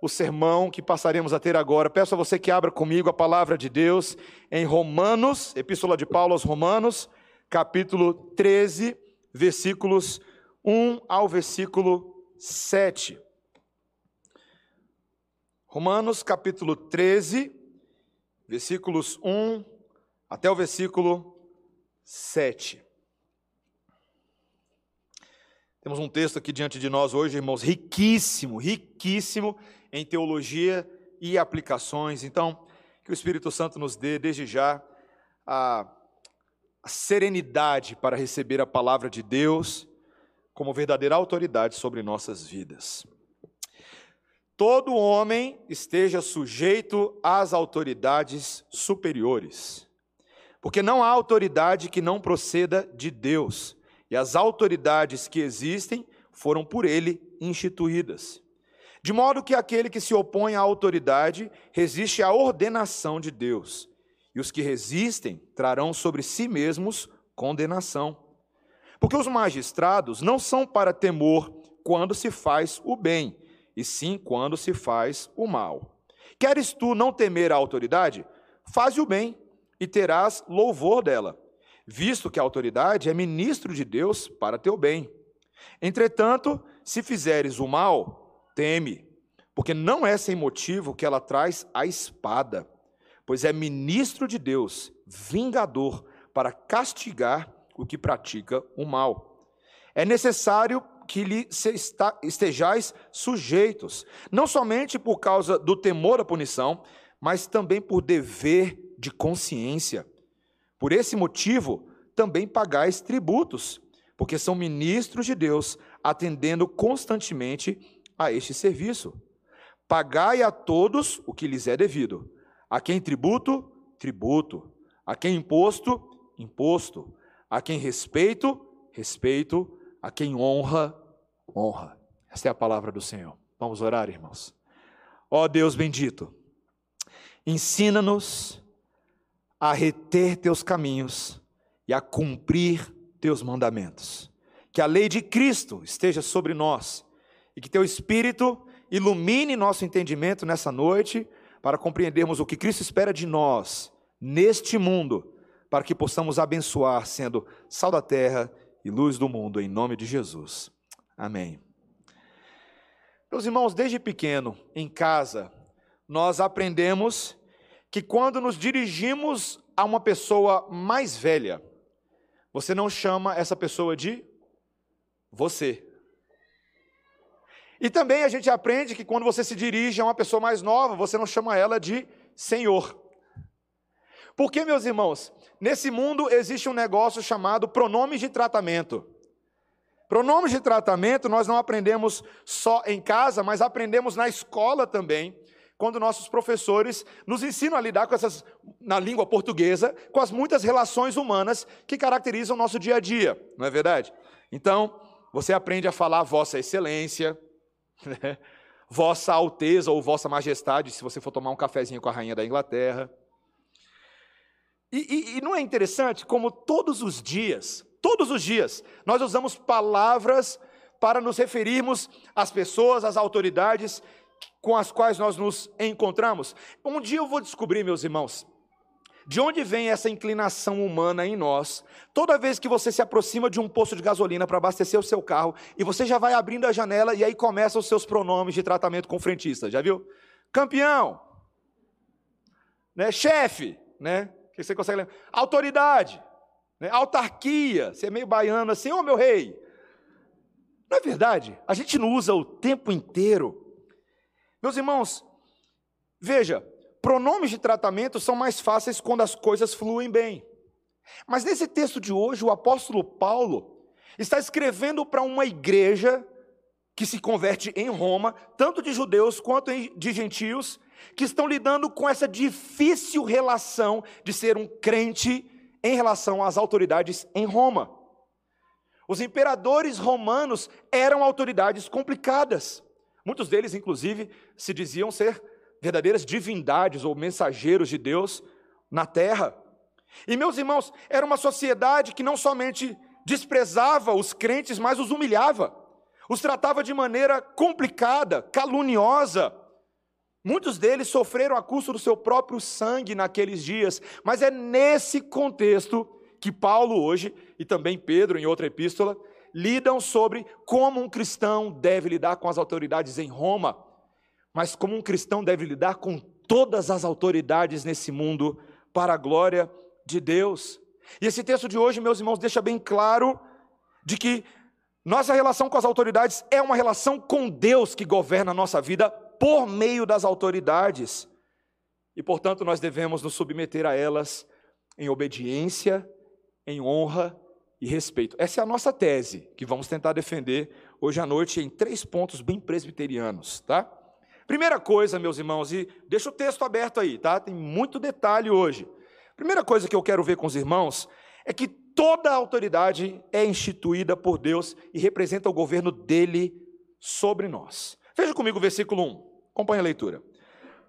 o sermão que passaremos a ter agora. Peço a você que abra comigo a palavra de Deus em Romanos, Epístola de Paulo aos Romanos, capítulo 13, versículos 1 ao versículo 7. Romanos, capítulo 13, versículos 1 até o versículo 7. Temos um texto aqui diante de nós hoje, irmãos, riquíssimo, riquíssimo em teologia e aplicações. Então, que o Espírito Santo nos dê, desde já, a, a serenidade para receber a palavra de Deus como verdadeira autoridade sobre nossas vidas. Todo homem esteja sujeito às autoridades superiores, porque não há autoridade que não proceda de Deus e as autoridades que existem foram por ele instituídas. De modo que aquele que se opõe à autoridade resiste à ordenação de Deus, e os que resistem trarão sobre si mesmos condenação. Porque os magistrados não são para temor quando se faz o bem, e sim quando se faz o mal. Queres tu não temer a autoridade? Faze o bem, e terás louvor dela visto que a autoridade é ministro de Deus para teu bem. Entretanto, se fizeres o mal, teme, porque não é sem motivo que ela traz a espada, pois é ministro de Deus, vingador, para castigar o que pratica o mal. É necessário que lhe estejais sujeitos, não somente por causa do temor à punição, mas também por dever de consciência por esse motivo, também pagais tributos, porque são ministros de Deus, atendendo constantemente a este serviço. Pagai a todos o que lhes é devido. A quem tributo, tributo. A quem imposto, imposto. A quem respeito, respeito. A quem honra, honra. Esta é a palavra do Senhor. Vamos orar, irmãos. Ó Deus bendito, ensina-nos a reter teus caminhos e a cumprir teus mandamentos. Que a lei de Cristo esteja sobre nós e que teu Espírito ilumine nosso entendimento nessa noite para compreendermos o que Cristo espera de nós neste mundo, para que possamos abençoar, sendo sal da terra e luz do mundo, em nome de Jesus. Amém. Meus irmãos, desde pequeno, em casa, nós aprendemos que quando nos dirigimos a uma pessoa mais velha, você não chama essa pessoa de você. E também a gente aprende que quando você se dirige a uma pessoa mais nova, você não chama ela de Senhor. Porque, meus irmãos, nesse mundo existe um negócio chamado pronomes de tratamento. Pronomes de tratamento nós não aprendemos só em casa, mas aprendemos na escola também quando nossos professores nos ensinam a lidar com essas, na língua portuguesa, com as muitas relações humanas que caracterizam o nosso dia a dia, não é verdade? Então, você aprende a falar Vossa Excelência, né? Vossa Alteza ou Vossa Majestade, se você for tomar um cafezinho com a rainha da Inglaterra. E, e, e não é interessante como todos os dias, todos os dias, nós usamos palavras para nos referirmos às pessoas, às autoridades com as quais nós nos encontramos. Um dia eu vou descobrir, meus irmãos, de onde vem essa inclinação humana em nós? Toda vez que você se aproxima de um posto de gasolina para abastecer o seu carro, e você já vai abrindo a janela e aí começam os seus pronomes de tratamento com frentista, já viu? Campeão, né? chefe, né? que você consegue lembrar? Autoridade, né? autarquia, você é meio baiano assim, ô oh, meu rei. Não é verdade? A gente não usa o tempo inteiro meus irmãos, veja, pronomes de tratamento são mais fáceis quando as coisas fluem bem. Mas nesse texto de hoje, o apóstolo Paulo está escrevendo para uma igreja que se converte em Roma, tanto de judeus quanto de gentios, que estão lidando com essa difícil relação de ser um crente em relação às autoridades em Roma. Os imperadores romanos eram autoridades complicadas. Muitos deles, inclusive, se diziam ser verdadeiras divindades ou mensageiros de Deus na terra. E, meus irmãos, era uma sociedade que não somente desprezava os crentes, mas os humilhava, os tratava de maneira complicada, caluniosa. Muitos deles sofreram a custo do seu próprio sangue naqueles dias, mas é nesse contexto que Paulo hoje, e também Pedro em outra epístola, lidam sobre como um cristão deve lidar com as autoridades em Roma, mas como um cristão deve lidar com todas as autoridades nesse mundo para a glória de Deus. E esse texto de hoje, meus irmãos, deixa bem claro de que nossa relação com as autoridades é uma relação com Deus que governa a nossa vida por meio das autoridades. E, portanto, nós devemos nos submeter a elas em obediência, em honra e respeito. Essa é a nossa tese, que vamos tentar defender hoje à noite em três pontos bem presbiterianos, tá? Primeira coisa, meus irmãos, e deixa o texto aberto aí, tá? Tem muito detalhe hoje. Primeira coisa que eu quero ver com os irmãos é que toda autoridade é instituída por Deus e representa o governo dele sobre nós. Veja comigo o versículo 1. Acompanhe a leitura.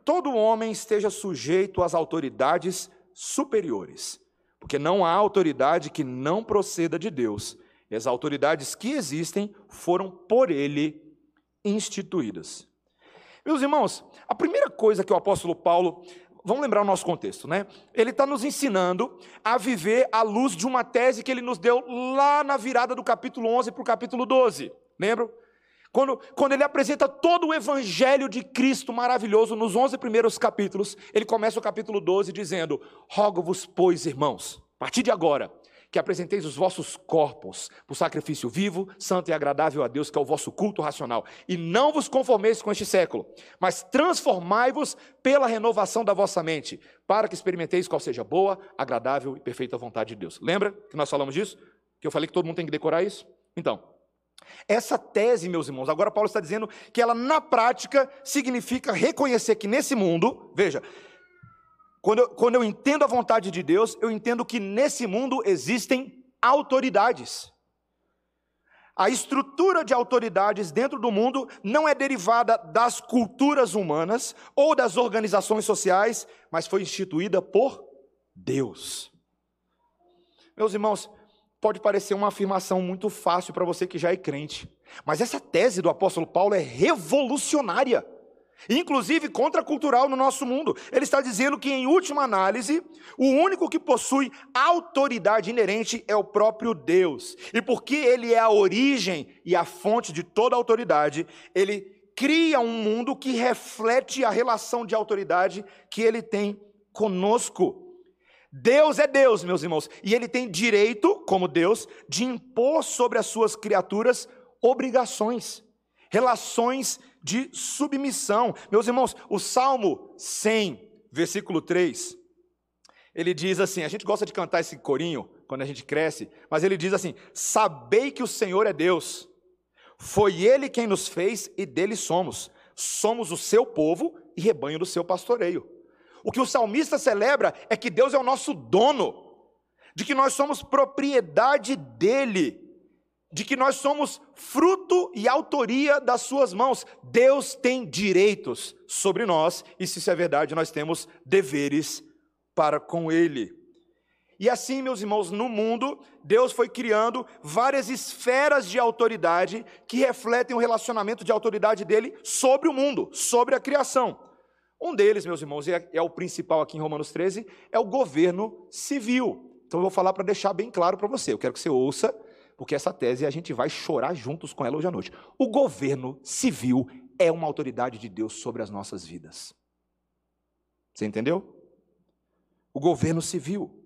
Todo homem esteja sujeito às autoridades superiores, porque não há autoridade que não proceda de Deus, e as autoridades que existem foram por ele instituídas. Meus irmãos, a primeira coisa que o apóstolo Paulo, vamos lembrar o nosso contexto, né? Ele está nos ensinando a viver à luz de uma tese que ele nos deu lá na virada do capítulo 11 para o capítulo 12. Lembram? Quando, quando ele apresenta todo o evangelho de Cristo maravilhoso nos 11 primeiros capítulos, ele começa o capítulo 12 dizendo: Rogo-vos, pois, irmãos, a partir de agora, que apresenteis os vossos corpos por sacrifício vivo, santo e agradável a Deus, que é o vosso culto racional, e não vos conformeis com este século, mas transformai-vos pela renovação da vossa mente, para que experimenteis qual seja boa, agradável e perfeita vontade de Deus. Lembra que nós falamos disso? Que eu falei que todo mundo tem que decorar isso? Então, essa tese, meus irmãos, agora Paulo está dizendo que ela na prática significa reconhecer que nesse mundo, veja, quando eu, quando eu entendo a vontade de Deus, eu entendo que nesse mundo existem autoridades. A estrutura de autoridades dentro do mundo não é derivada das culturas humanas ou das organizações sociais, mas foi instituída por Deus. Meus irmãos, pode parecer uma afirmação muito fácil para você que já é crente, mas essa tese do apóstolo Paulo é revolucionária, inclusive contracultural no nosso mundo. Ele está dizendo que, em última análise, o único que possui autoridade inerente é o próprio Deus, e porque ele é a origem e a fonte de toda autoridade, ele cria um mundo que reflete a relação de autoridade que ele tem conosco. Deus é Deus, meus irmãos, e ele tem direito, como Deus, de impor sobre as suas criaturas obrigações, relações de submissão. Meus irmãos, o Salmo 100, versículo 3, ele diz assim: a gente gosta de cantar esse corinho quando a gente cresce, mas ele diz assim: Sabei que o Senhor é Deus, foi Ele quem nos fez e dele somos, somos o seu povo e rebanho do seu pastoreio. O que o salmista celebra é que Deus é o nosso dono, de que nós somos propriedade dele, de que nós somos fruto e autoria das suas mãos. Deus tem direitos sobre nós, e se isso é verdade, nós temos deveres para com ele. E assim, meus irmãos, no mundo, Deus foi criando várias esferas de autoridade que refletem o relacionamento de autoridade dele sobre o mundo, sobre a criação. Um deles, meus irmãos, é, é o principal aqui em Romanos 13, é o governo civil. Então eu vou falar para deixar bem claro para você. Eu quero que você ouça, porque essa tese a gente vai chorar juntos com ela hoje à noite. O governo civil é uma autoridade de Deus sobre as nossas vidas. Você entendeu? O governo civil.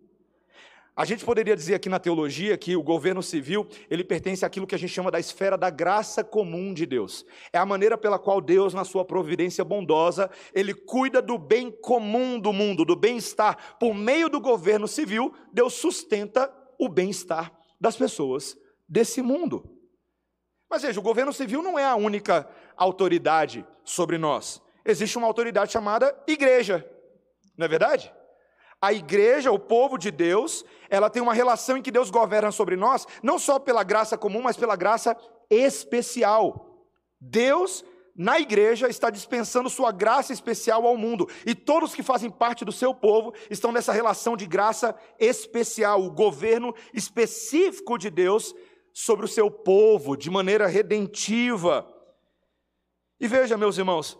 A gente poderia dizer aqui na teologia que o governo civil, ele pertence àquilo que a gente chama da esfera da graça comum de Deus. É a maneira pela qual Deus, na sua providência bondosa, ele cuida do bem comum do mundo, do bem-estar. Por meio do governo civil, Deus sustenta o bem-estar das pessoas desse mundo. Mas veja, o governo civil não é a única autoridade sobre nós. Existe uma autoridade chamada igreja. Não é verdade? A igreja, o povo de Deus, ela tem uma relação em que Deus governa sobre nós, não só pela graça comum, mas pela graça especial. Deus, na igreja, está dispensando sua graça especial ao mundo, e todos que fazem parte do seu povo estão nessa relação de graça especial, o governo específico de Deus sobre o seu povo, de maneira redentiva. E veja, meus irmãos,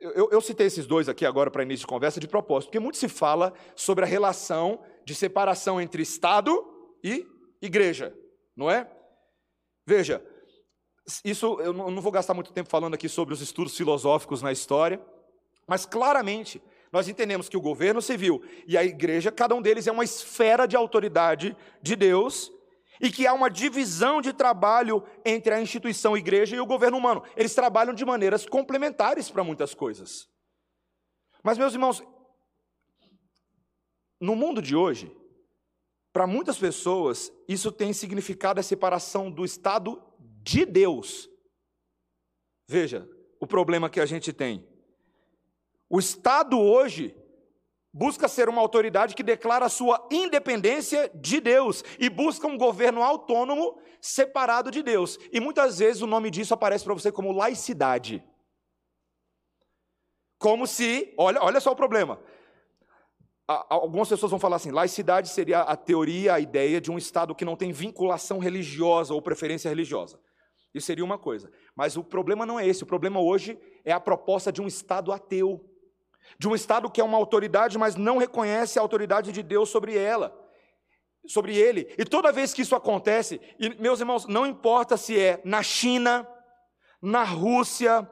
eu, eu citei esses dois aqui agora para início de conversa de propósito, porque muito se fala sobre a relação de separação entre Estado e igreja, não é? Veja, isso eu não vou gastar muito tempo falando aqui sobre os estudos filosóficos na história, mas claramente nós entendemos que o governo civil e a igreja, cada um deles é uma esfera de autoridade de Deus e que há uma divisão de trabalho entre a instituição igreja e o governo humano. Eles trabalham de maneiras complementares para muitas coisas. Mas, meus irmãos, no mundo de hoje, para muitas pessoas, isso tem significado a separação do Estado de Deus. Veja o problema que a gente tem. O Estado hoje busca ser uma autoridade que declara sua independência de Deus e busca um governo autônomo separado de Deus. E muitas vezes o nome disso aparece para você como laicidade. Como se, olha, olha só o problema. Algumas pessoas vão falar assim: laicidade seria a teoria, a ideia de um Estado que não tem vinculação religiosa ou preferência religiosa. Isso seria uma coisa. Mas o problema não é esse. O problema hoje é a proposta de um Estado ateu de um Estado que é uma autoridade, mas não reconhece a autoridade de Deus sobre ela, sobre ele. E toda vez que isso acontece, e meus irmãos, não importa se é na China, na Rússia,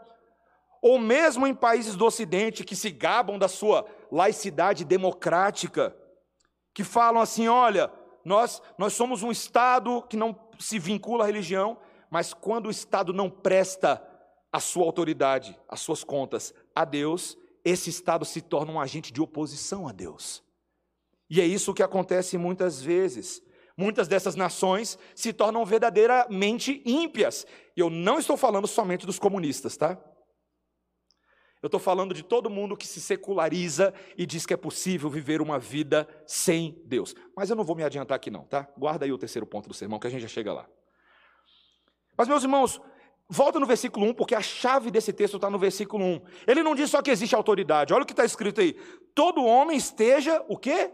ou mesmo em países do Ocidente que se gabam da sua laicidade democrática, que falam assim: olha, nós, nós somos um Estado que não se vincula à religião, mas quando o Estado não presta a sua autoridade, as suas contas a Deus, esse Estado se torna um agente de oposição a Deus. E é isso que acontece muitas vezes. Muitas dessas nações se tornam verdadeiramente ímpias. E eu não estou falando somente dos comunistas, tá? Eu estou falando de todo mundo que se seculariza e diz que é possível viver uma vida sem Deus. Mas eu não vou me adiantar aqui, não, tá? Guarda aí o terceiro ponto do sermão, que a gente já chega lá. Mas, meus irmãos, Volta no versículo 1, porque a chave desse texto está no versículo 1. Ele não diz só que existe autoridade, olha o que está escrito aí. Todo homem esteja, o quê?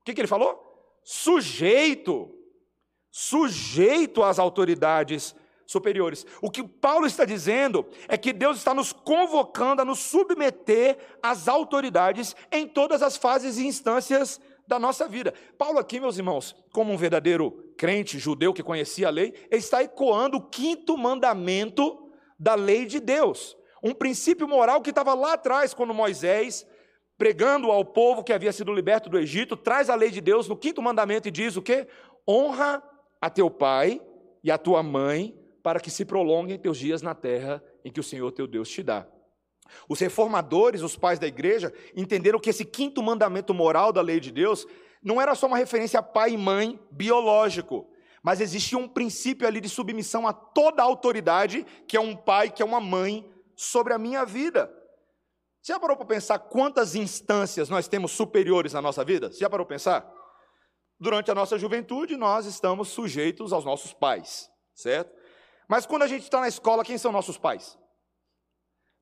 O que, que ele falou? Sujeito. Sujeito às autoridades superiores. O que Paulo está dizendo é que Deus está nos convocando a nos submeter às autoridades em todas as fases e instâncias da nossa vida. Paulo, aqui, meus irmãos, como um verdadeiro crente judeu que conhecia a lei, está ecoando o quinto mandamento da lei de Deus. Um princípio moral que estava lá atrás, quando Moisés, pregando ao povo que havia sido liberto do Egito, traz a lei de Deus no quinto mandamento e diz o quê? Honra a teu pai e a tua mãe, para que se prolonguem teus dias na terra em que o Senhor teu Deus te dá. Os reformadores, os pais da igreja, entenderam que esse quinto mandamento moral da lei de Deus não era só uma referência a pai e mãe biológico, mas existia um princípio ali de submissão a toda a autoridade, que é um pai, que é uma mãe, sobre a minha vida. Você já parou para pensar quantas instâncias nós temos superiores na nossa vida? Você já parou para pensar? Durante a nossa juventude, nós estamos sujeitos aos nossos pais, certo? Mas quando a gente está na escola, quem são nossos pais?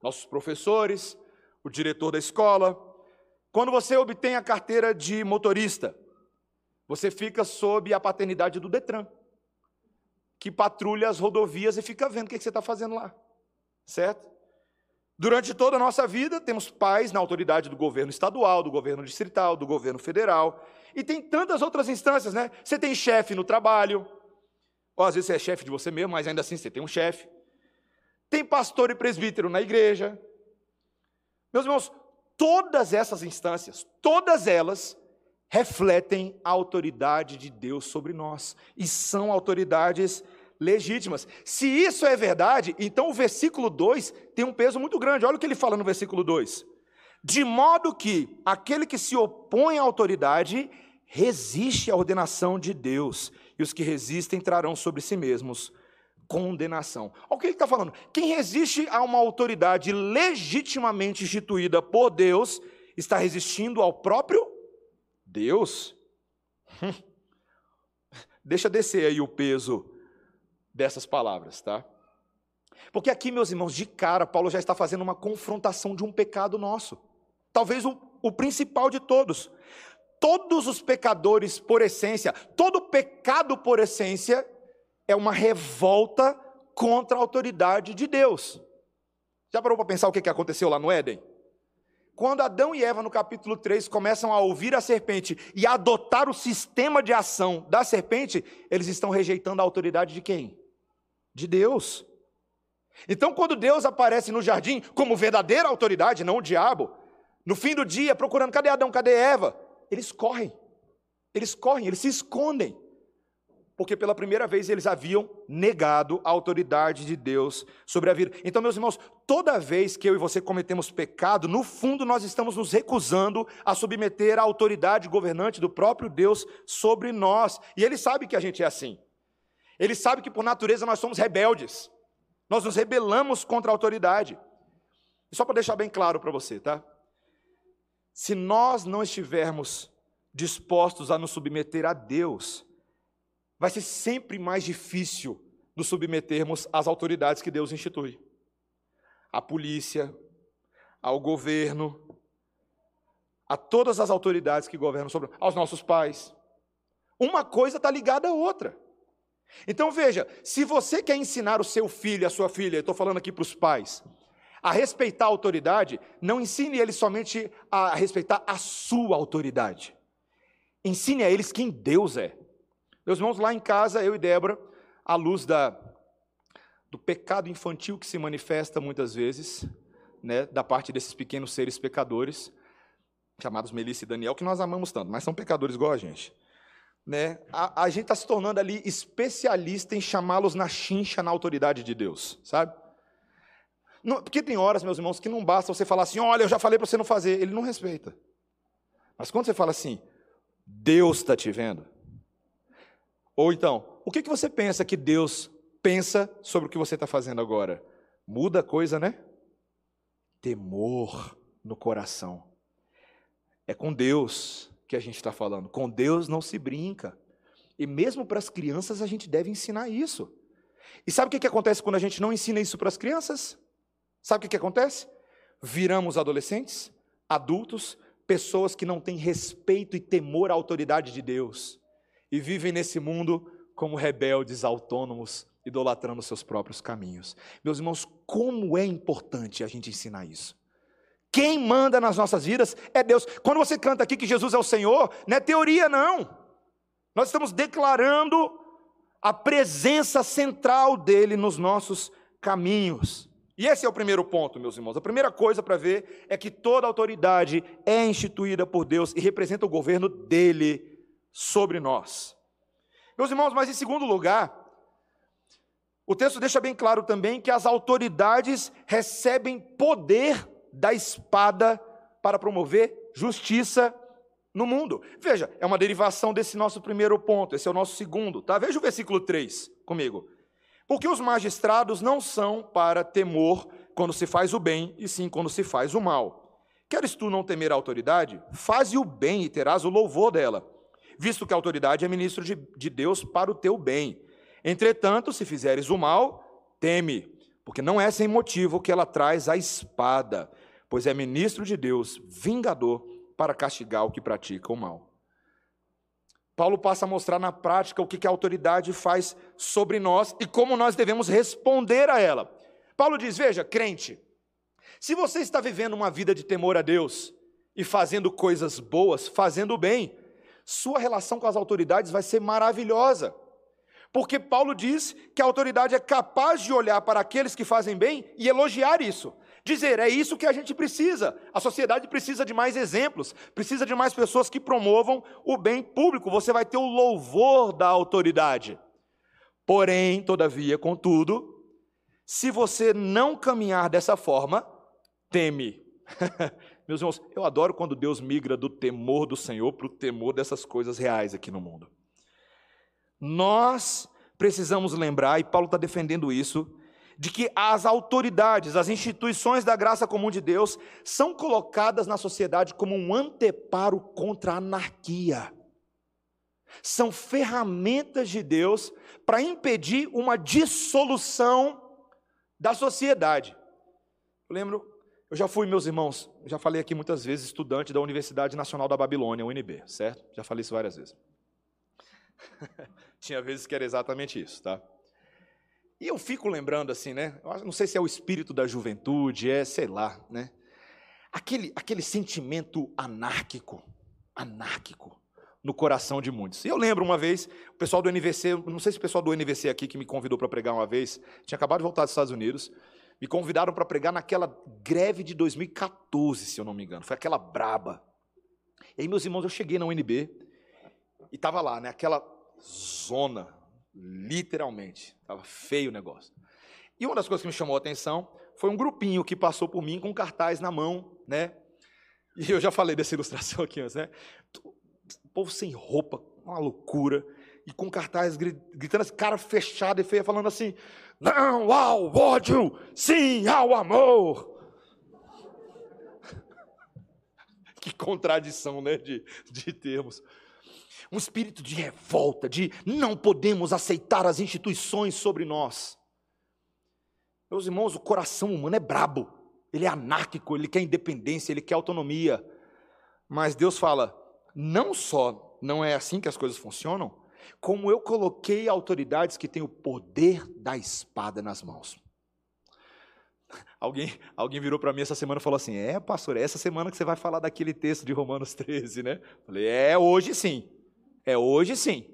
nossos professores, o diretor da escola. Quando você obtém a carteira de motorista, você fica sob a paternidade do Detran, que patrulha as rodovias e fica vendo o que você está fazendo lá, certo? Durante toda a nossa vida, temos pais na autoridade do governo estadual, do governo distrital, do governo federal, e tem tantas outras instâncias, né? Você tem chefe no trabalho, ou às vezes você é chefe de você mesmo, mas ainda assim você tem um chefe tem pastor e presbítero na igreja. Meus irmãos, todas essas instâncias, todas elas refletem a autoridade de Deus sobre nós e são autoridades legítimas. Se isso é verdade, então o versículo 2 tem um peso muito grande. Olha o que ele fala no versículo 2: De modo que aquele que se opõe à autoridade resiste à ordenação de Deus, e os que resistem trarão sobre si mesmos condenação. Olha o que ele está falando. Quem resiste a uma autoridade legitimamente instituída por Deus, está resistindo ao próprio Deus. Hum. Deixa descer aí o peso dessas palavras, tá? Porque aqui, meus irmãos, de cara, Paulo já está fazendo uma confrontação de um pecado nosso. Talvez o, o principal de todos. Todos os pecadores, por essência, todo pecado, por essência, é uma revolta contra a autoridade de Deus. Já parou para pensar o que aconteceu lá no Éden? Quando Adão e Eva, no capítulo 3, começam a ouvir a serpente e a adotar o sistema de ação da serpente, eles estão rejeitando a autoridade de quem? De Deus. Então, quando Deus aparece no jardim como verdadeira autoridade, não o diabo, no fim do dia, procurando cadê Adão, cadê Eva, eles correm, eles correm, eles se escondem porque pela primeira vez eles haviam negado a autoridade de Deus sobre a vida. Então, meus irmãos, toda vez que eu e você cometemos pecado, no fundo nós estamos nos recusando a submeter a autoridade governante do próprio Deus sobre nós. E ele sabe que a gente é assim. Ele sabe que por natureza nós somos rebeldes. Nós nos rebelamos contra a autoridade. E só para deixar bem claro para você, tá? Se nós não estivermos dispostos a nos submeter a Deus, vai ser sempre mais difícil nos submetermos às autoridades que Deus institui à polícia, ao governo, a todas as autoridades que governam sobre aos nossos pais. Uma coisa está ligada à outra. Então veja, se você quer ensinar o seu filho, a sua filha, estou falando aqui para os pais, a respeitar a autoridade, não ensine eles somente a respeitar a sua autoridade. Ensine a eles quem Deus é. Meus irmãos, lá em casa, eu e Débora, à luz da, do pecado infantil que se manifesta muitas vezes, né, da parte desses pequenos seres pecadores, chamados Melissa e Daniel, que nós amamos tanto, mas são pecadores igual a gente. Né? A, a gente está se tornando ali especialista em chamá-los na chincha, na autoridade de Deus, sabe? Não, porque tem horas, meus irmãos, que não basta você falar assim: olha, eu já falei para você não fazer. Ele não respeita. Mas quando você fala assim, Deus está te vendo, ou então, o que, que você pensa que Deus pensa sobre o que você está fazendo agora? Muda a coisa, né? Temor no coração. É com Deus que a gente está falando. Com Deus não se brinca. E mesmo para as crianças a gente deve ensinar isso. E sabe o que, que acontece quando a gente não ensina isso para as crianças? Sabe o que, que acontece? Viramos adolescentes, adultos, pessoas que não têm respeito e temor à autoridade de Deus e vivem nesse mundo como rebeldes autônomos, idolatrando seus próprios caminhos. Meus irmãos, como é importante a gente ensinar isso. Quem manda nas nossas vidas é Deus. Quando você canta aqui que Jesus é o Senhor, não é teoria, não. Nós estamos declarando a presença central dele nos nossos caminhos. E esse é o primeiro ponto, meus irmãos. A primeira coisa para ver é que toda autoridade é instituída por Deus e representa o governo dele sobre nós. Meus irmãos, mas em segundo lugar, o texto deixa bem claro também que as autoridades recebem poder da espada para promover justiça no mundo. Veja, é uma derivação desse nosso primeiro ponto, esse é o nosso segundo, tá? Veja o versículo 3 comigo. Porque os magistrados não são para temor quando se faz o bem, e sim quando se faz o mal. Queres tu não temer a autoridade? Faze o bem e terás o louvor dela visto que a autoridade é ministro de, de Deus para o teu bem. Entretanto, se fizeres o mal, teme, porque não é sem motivo que ela traz a espada, pois é ministro de Deus, vingador, para castigar o que pratica o mal. Paulo passa a mostrar na prática o que a autoridade faz sobre nós e como nós devemos responder a ela. Paulo diz: Veja, crente, se você está vivendo uma vida de temor a Deus e fazendo coisas boas, fazendo bem, sua relação com as autoridades vai ser maravilhosa. Porque Paulo diz que a autoridade é capaz de olhar para aqueles que fazem bem e elogiar isso. Dizer, é isso que a gente precisa. A sociedade precisa de mais exemplos, precisa de mais pessoas que promovam o bem público. Você vai ter o louvor da autoridade. Porém, todavia, contudo, se você não caminhar dessa forma, teme. Meus irmãos, eu adoro quando Deus migra do temor do Senhor para o temor dessas coisas reais aqui no mundo. Nós precisamos lembrar, e Paulo está defendendo isso, de que as autoridades, as instituições da graça comum de Deus são colocadas na sociedade como um anteparo contra a anarquia. São ferramentas de Deus para impedir uma dissolução da sociedade. Eu lembro eu já fui, meus irmãos, já falei aqui muitas vezes, estudante da Universidade Nacional da Babilônia, UNB, certo? Já falei isso várias vezes. Tinha vezes que era exatamente isso, tá? E eu fico lembrando assim, né? Eu não sei se é o espírito da juventude, é, sei lá, né? Aquele, aquele sentimento anárquico, anárquico no coração de muitos. Eu lembro uma vez, o pessoal do NVC, não sei se o pessoal do NVC aqui que me convidou para pregar uma vez, tinha acabado de voltar dos Estados Unidos, me convidaram para pregar naquela greve de 2014, se eu não me engano, foi aquela braba. E aí, meus irmãos, eu cheguei na UNB e estava lá, né, aquela zona, literalmente, estava feio o negócio. E uma das coisas que me chamou a atenção foi um grupinho que passou por mim com cartaz na mão, né? E eu já falei dessa ilustração aqui antes, né? O povo sem roupa, uma loucura, e com cartaz gritando, esse cara fechado e feia, falando assim: Não ao ódio, sim ao amor. que contradição, né, de, de termos. Um espírito de revolta, de não podemos aceitar as instituições sobre nós. Meus irmãos, o coração humano é brabo, ele é anárquico, ele quer independência, ele quer autonomia. Mas Deus fala: não só não é assim que as coisas funcionam, como eu coloquei autoridades que têm o poder da espada nas mãos. Alguém, alguém virou para mim essa semana e falou assim: É, pastor, é essa semana que você vai falar daquele texto de Romanos 13, né? Falei: É hoje sim. É hoje sim.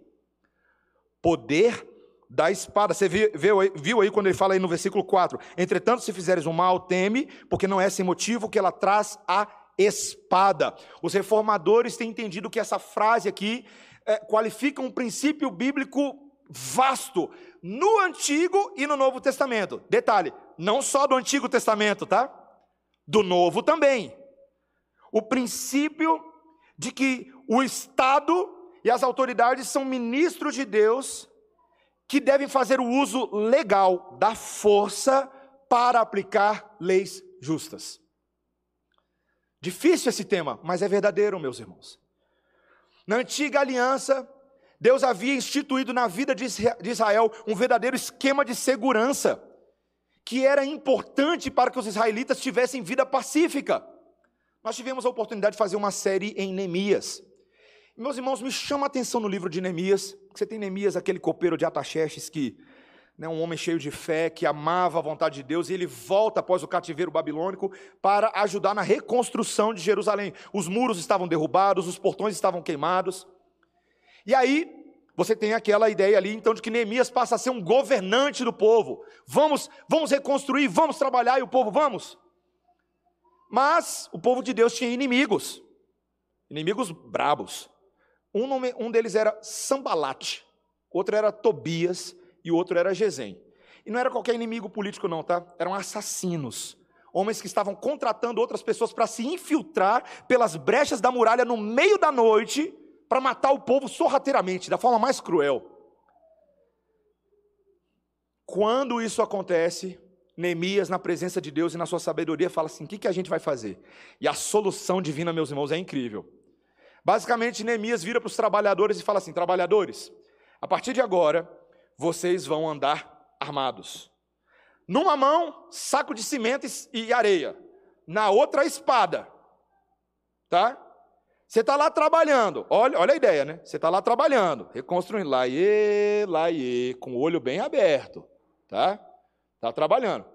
Poder da espada. Você viu, viu aí quando ele fala aí no versículo 4: Entretanto, se fizeres o mal, teme, porque não é sem motivo que ela traz a espada. Os reformadores têm entendido que essa frase aqui é, qualifica um princípio bíblico vasto no Antigo e no Novo Testamento. Detalhe, não só do Antigo Testamento, tá? Do Novo também. O princípio de que o Estado e as autoridades são ministros de Deus que devem fazer o uso legal da força para aplicar leis justas. Difícil esse tema, mas é verdadeiro, meus irmãos. Na antiga aliança, Deus havia instituído na vida de Israel um verdadeiro esquema de segurança, que era importante para que os israelitas tivessem vida pacífica. Nós tivemos a oportunidade de fazer uma série em Neemias. Meus irmãos, me chama a atenção no livro de Neemias, você tem Neemias, aquele copeiro de Ataxerxes que né, um homem cheio de fé, que amava a vontade de Deus, e ele volta após o cativeiro babilônico para ajudar na reconstrução de Jerusalém. Os muros estavam derrubados, os portões estavam queimados. E aí, você tem aquela ideia ali, então, de que Neemias passa a ser um governante do povo. Vamos, vamos reconstruir, vamos trabalhar, e o povo, vamos. Mas o povo de Deus tinha inimigos, inimigos brabos. Um, nome, um deles era Sambalate, outro era Tobias, e o outro era Gesem. E não era qualquer inimigo político, não, tá? Eram assassinos. Homens que estavam contratando outras pessoas para se infiltrar pelas brechas da muralha no meio da noite para matar o povo sorrateiramente, da forma mais cruel. Quando isso acontece, Neemias, na presença de Deus e na sua sabedoria, fala assim: o que, que a gente vai fazer? E a solução divina, meus irmãos, é incrível. Basicamente, Neemias vira para os trabalhadores e fala assim: trabalhadores, a partir de agora, vocês vão andar armados. Numa mão, saco de cimento e areia. Na outra, espada. Tá? Você está lá trabalhando. Olha, olha a ideia, né? Você está lá trabalhando, reconstruindo. Lá, e, lá, e, com o olho bem aberto. Tá? Está trabalhando.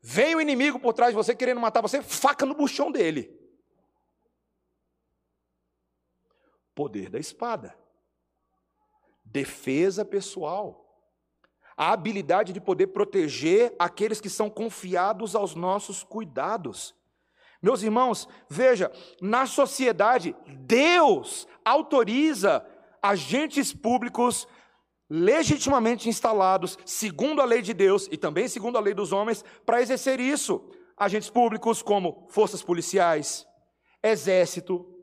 Vem o inimigo por trás de você querendo matar você, faca no buchão dele. Poder da espada. Defesa pessoal a habilidade de poder proteger aqueles que são confiados aos nossos cuidados. Meus irmãos, veja, na sociedade, Deus autoriza agentes públicos legitimamente instalados, segundo a lei de Deus e também segundo a lei dos homens, para exercer isso. Agentes públicos como forças policiais, exército,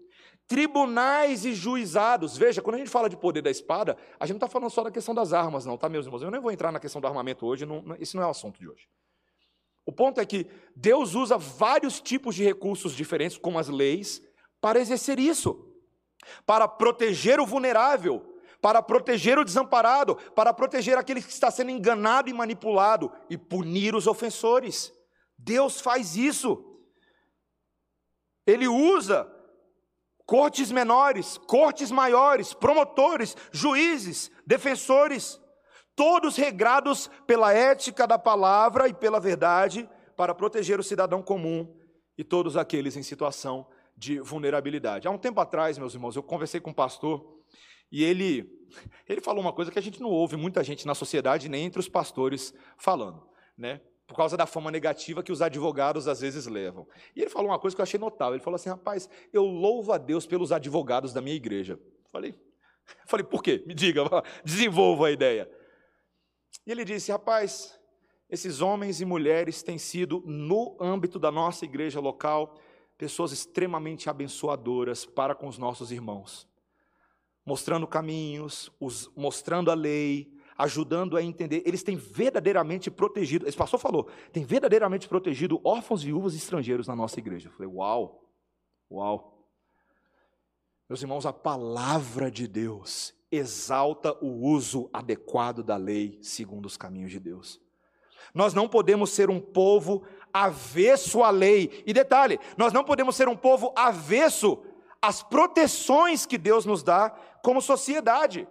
tribunais e juizados. Veja, quando a gente fala de poder da espada, a gente não está falando só da questão das armas, não, tá, meus irmãos? Eu nem vou entrar na questão do armamento hoje, não, esse não é o assunto de hoje. O ponto é que Deus usa vários tipos de recursos diferentes, como as leis, para exercer isso, para proteger o vulnerável, para proteger o desamparado, para proteger aquele que está sendo enganado e manipulado e punir os ofensores. Deus faz isso. Ele usa cortes menores, cortes maiores, promotores, juízes, defensores. todos regrados pela ética da palavra e pela verdade, para proteger o cidadão comum e todos aqueles em situação de vulnerabilidade. Há um tempo atrás, meus irmãos, eu conversei com um pastor e ele, ele falou uma coisa que a gente não ouve muita gente na sociedade, nem entre os pastores, falando, né? Por causa da fama negativa que os advogados às vezes levam. E ele falou uma coisa que eu achei notável. Ele falou assim: rapaz, eu louvo a Deus pelos advogados da minha igreja. Falei, falei, por quê? Me diga, desenvolva a ideia. E ele disse: rapaz, esses homens e mulheres têm sido, no âmbito da nossa igreja local, pessoas extremamente abençoadoras para com os nossos irmãos, mostrando caminhos, os, mostrando a lei, ajudando a entender. Eles têm verdadeiramente protegido, esse pastor falou, tem verdadeiramente protegido órfãos, viúvas e estrangeiros na nossa igreja. Eu falei, uau, uau. Meus irmãos, a palavra de Deus exalta o uso adequado da lei segundo os caminhos de Deus. Nós não podemos ser um povo avesso à lei. E detalhe, nós não podemos ser um povo avesso às proteções que Deus nos dá como sociedade.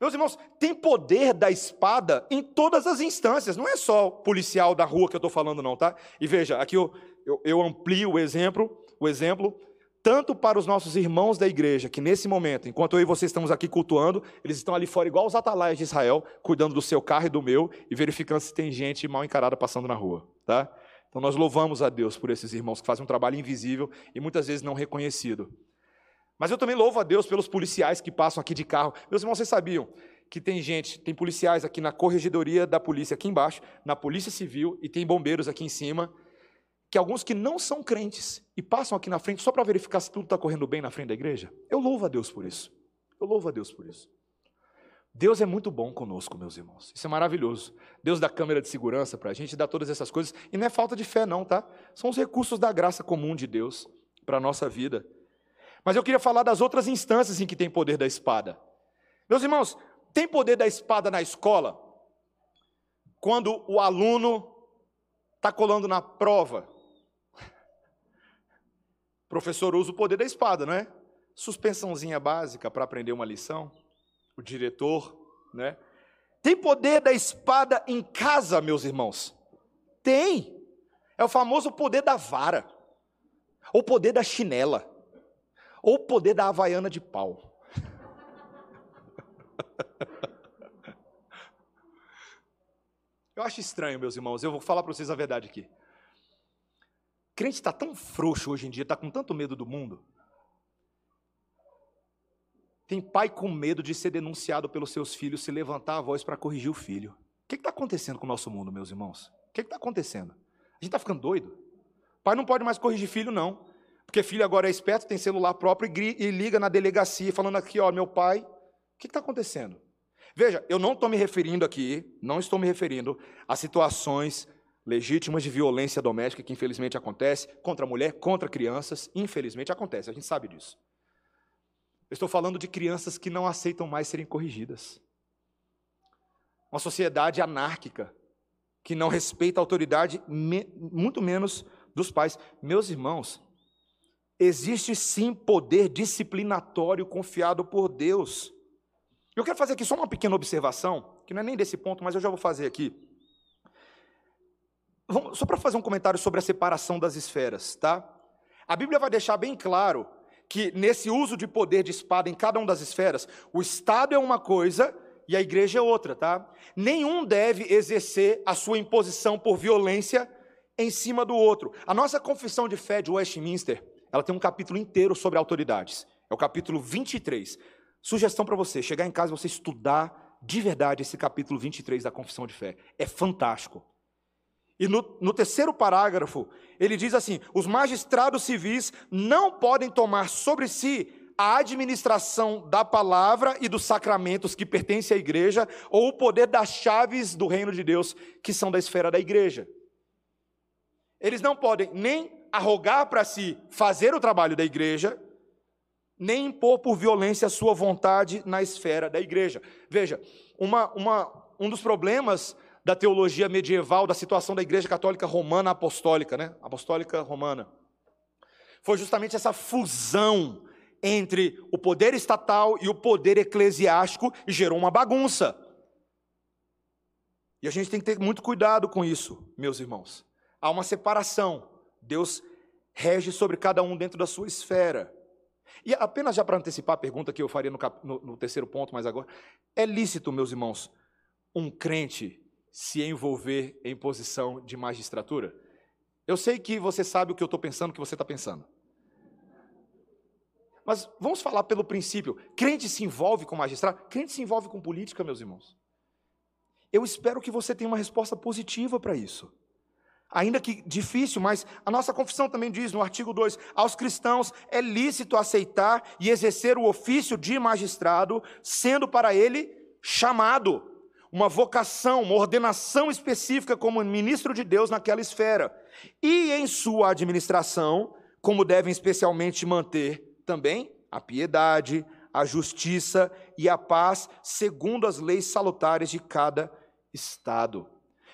Meus irmãos, tem poder da espada em todas as instâncias, não é só policial da rua que eu estou falando, não, tá? E veja, aqui eu, eu, eu amplio o exemplo, o exemplo, tanto para os nossos irmãos da igreja, que nesse momento, enquanto eu e você estamos aqui cultuando, eles estão ali fora, igual os atalaias de Israel, cuidando do seu carro e do meu, e verificando se tem gente mal encarada passando na rua, tá? Então nós louvamos a Deus por esses irmãos que fazem um trabalho invisível e muitas vezes não reconhecido. Mas eu também louvo a Deus pelos policiais que passam aqui de carro. Meus irmãos, vocês sabiam que tem gente, tem policiais aqui na corregedoria da polícia aqui embaixo, na polícia civil e tem bombeiros aqui em cima, que alguns que não são crentes e passam aqui na frente só para verificar se tudo está correndo bem na frente da igreja. Eu louvo a Deus por isso. Eu louvo a Deus por isso. Deus é muito bom conosco, meus irmãos. Isso é maravilhoso. Deus dá câmera de segurança para a gente, dá todas essas coisas. E não é falta de fé, não, tá? São os recursos da graça comum de Deus para a nossa vida. Mas eu queria falar das outras instâncias em que tem poder da espada. Meus irmãos, tem poder da espada na escola? Quando o aluno está colando na prova. O professor usa o poder da espada, não é? Suspensãozinha básica para aprender uma lição. O diretor, né? Tem poder da espada em casa, meus irmãos? Tem. É o famoso poder da vara. Ou poder da chinela ou o poder da havaiana de pau. Eu acho estranho, meus irmãos, eu vou falar para vocês a verdade aqui. Crente está tão frouxo hoje em dia, está com tanto medo do mundo. Tem pai com medo de ser denunciado pelos seus filhos se levantar a voz para corrigir o filho. O que está acontecendo com o nosso mundo, meus irmãos? O que está acontecendo? A gente está ficando doido? Pai não pode mais corrigir filho, não. Porque filho agora é esperto, tem celular próprio e liga na delegacia falando aqui, ó, meu pai, o que está acontecendo? Veja, eu não estou me referindo aqui, não estou me referindo a situações legítimas de violência doméstica que infelizmente acontece contra a mulher, contra crianças, infelizmente acontece, a gente sabe disso. Eu estou falando de crianças que não aceitam mais serem corrigidas. Uma sociedade anárquica, que não respeita a autoridade, muito menos dos pais. Meus irmãos, existe sim poder disciplinatório confiado por Deus. Eu quero fazer aqui só uma pequena observação, que não é nem desse ponto, mas eu já vou fazer aqui. Vamos, só para fazer um comentário sobre a separação das esferas, tá? A Bíblia vai deixar bem claro que nesse uso de poder de espada em cada uma das esferas, o Estado é uma coisa e a igreja é outra, tá? Nenhum deve exercer a sua imposição por violência em cima do outro. A nossa confissão de fé de Westminster, ela tem um capítulo inteiro sobre autoridades. É o capítulo 23. Sugestão para você, chegar em casa e você estudar de verdade esse capítulo 23 da Confissão de Fé. É fantástico. E no, no, terceiro parágrafo, ele diz assim: os magistrados civis não podem tomar sobre si a administração da palavra e dos sacramentos que pertencem à igreja, ou o poder das chaves do reino de Deus, que são da esfera da igreja. Eles não podem nem arrogar para si fazer o trabalho da igreja, nem impor por violência a sua vontade na esfera da igreja. Veja, uma, uma, um dos problemas da teologia medieval, da situação da igreja católica romana apostólica, né? Apostólica romana, foi justamente essa fusão entre o poder estatal e o poder eclesiástico e gerou uma bagunça. E a gente tem que ter muito cuidado com isso, meus irmãos. Há uma separação. Deus rege sobre cada um dentro da sua esfera. E apenas já para antecipar a pergunta que eu faria no, cap... no, no terceiro ponto, mas agora. É lícito, meus irmãos, um crente se envolver em posição de magistratura? Eu sei que você sabe o que eu estou pensando, o que você está pensando. Mas vamos falar pelo princípio. Crente se envolve com magistrado? Crente se envolve com política, meus irmãos. Eu espero que você tenha uma resposta positiva para isso. Ainda que difícil, mas a nossa confissão também diz no artigo 2: aos cristãos é lícito aceitar e exercer o ofício de magistrado, sendo para ele chamado, uma vocação, uma ordenação específica como ministro de Deus naquela esfera. E em sua administração, como devem especialmente manter também a piedade, a justiça e a paz, segundo as leis salutares de cada estado.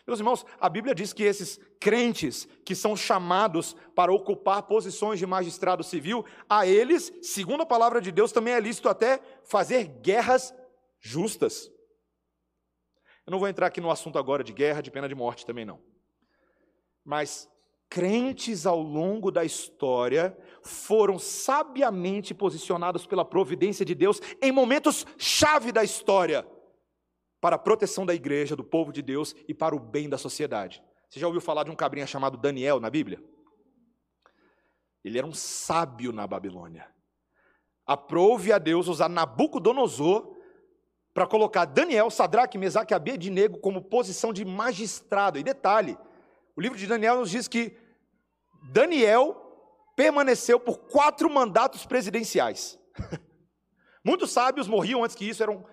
Meus irmãos, a Bíblia diz que esses crentes que são chamados para ocupar posições de magistrado civil, a eles, segundo a palavra de Deus, também é lícito até fazer guerras justas. Eu não vou entrar aqui no assunto agora de guerra, de pena de morte também não. Mas crentes ao longo da história foram sabiamente posicionados pela providência de Deus em momentos chave da história para a proteção da igreja, do povo de Deus e para o bem da sociedade. Você já ouviu falar de um cabrinha chamado Daniel na Bíblia? Ele era um sábio na Babilônia. Aprove a Deus usar Nabucodonosor para colocar Daniel, Sadraque, Mesaque e Abednego como posição de magistrado. E detalhe, o livro de Daniel nos diz que Daniel permaneceu por quatro mandatos presidenciais. Muitos sábios morriam antes que isso, eram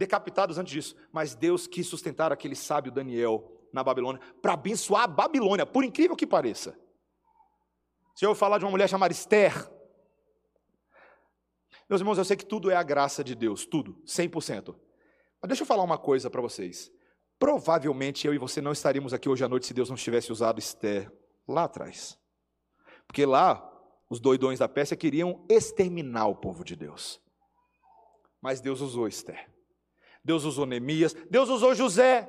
decapitados antes disso, mas Deus quis sustentar aquele sábio Daniel na Babilônia para abençoar a Babilônia, por incrível que pareça. Se eu falar de uma mulher chamada Esther, meus irmãos, eu sei que tudo é a graça de Deus, tudo, 100%. Mas deixa eu falar uma coisa para vocês. Provavelmente eu e você não estaríamos aqui hoje à noite se Deus não tivesse usado Esther lá atrás. Porque lá, os doidões da Pérsia queriam exterminar o povo de Deus. Mas Deus usou Esther. Deus usou Neemias, Deus usou José.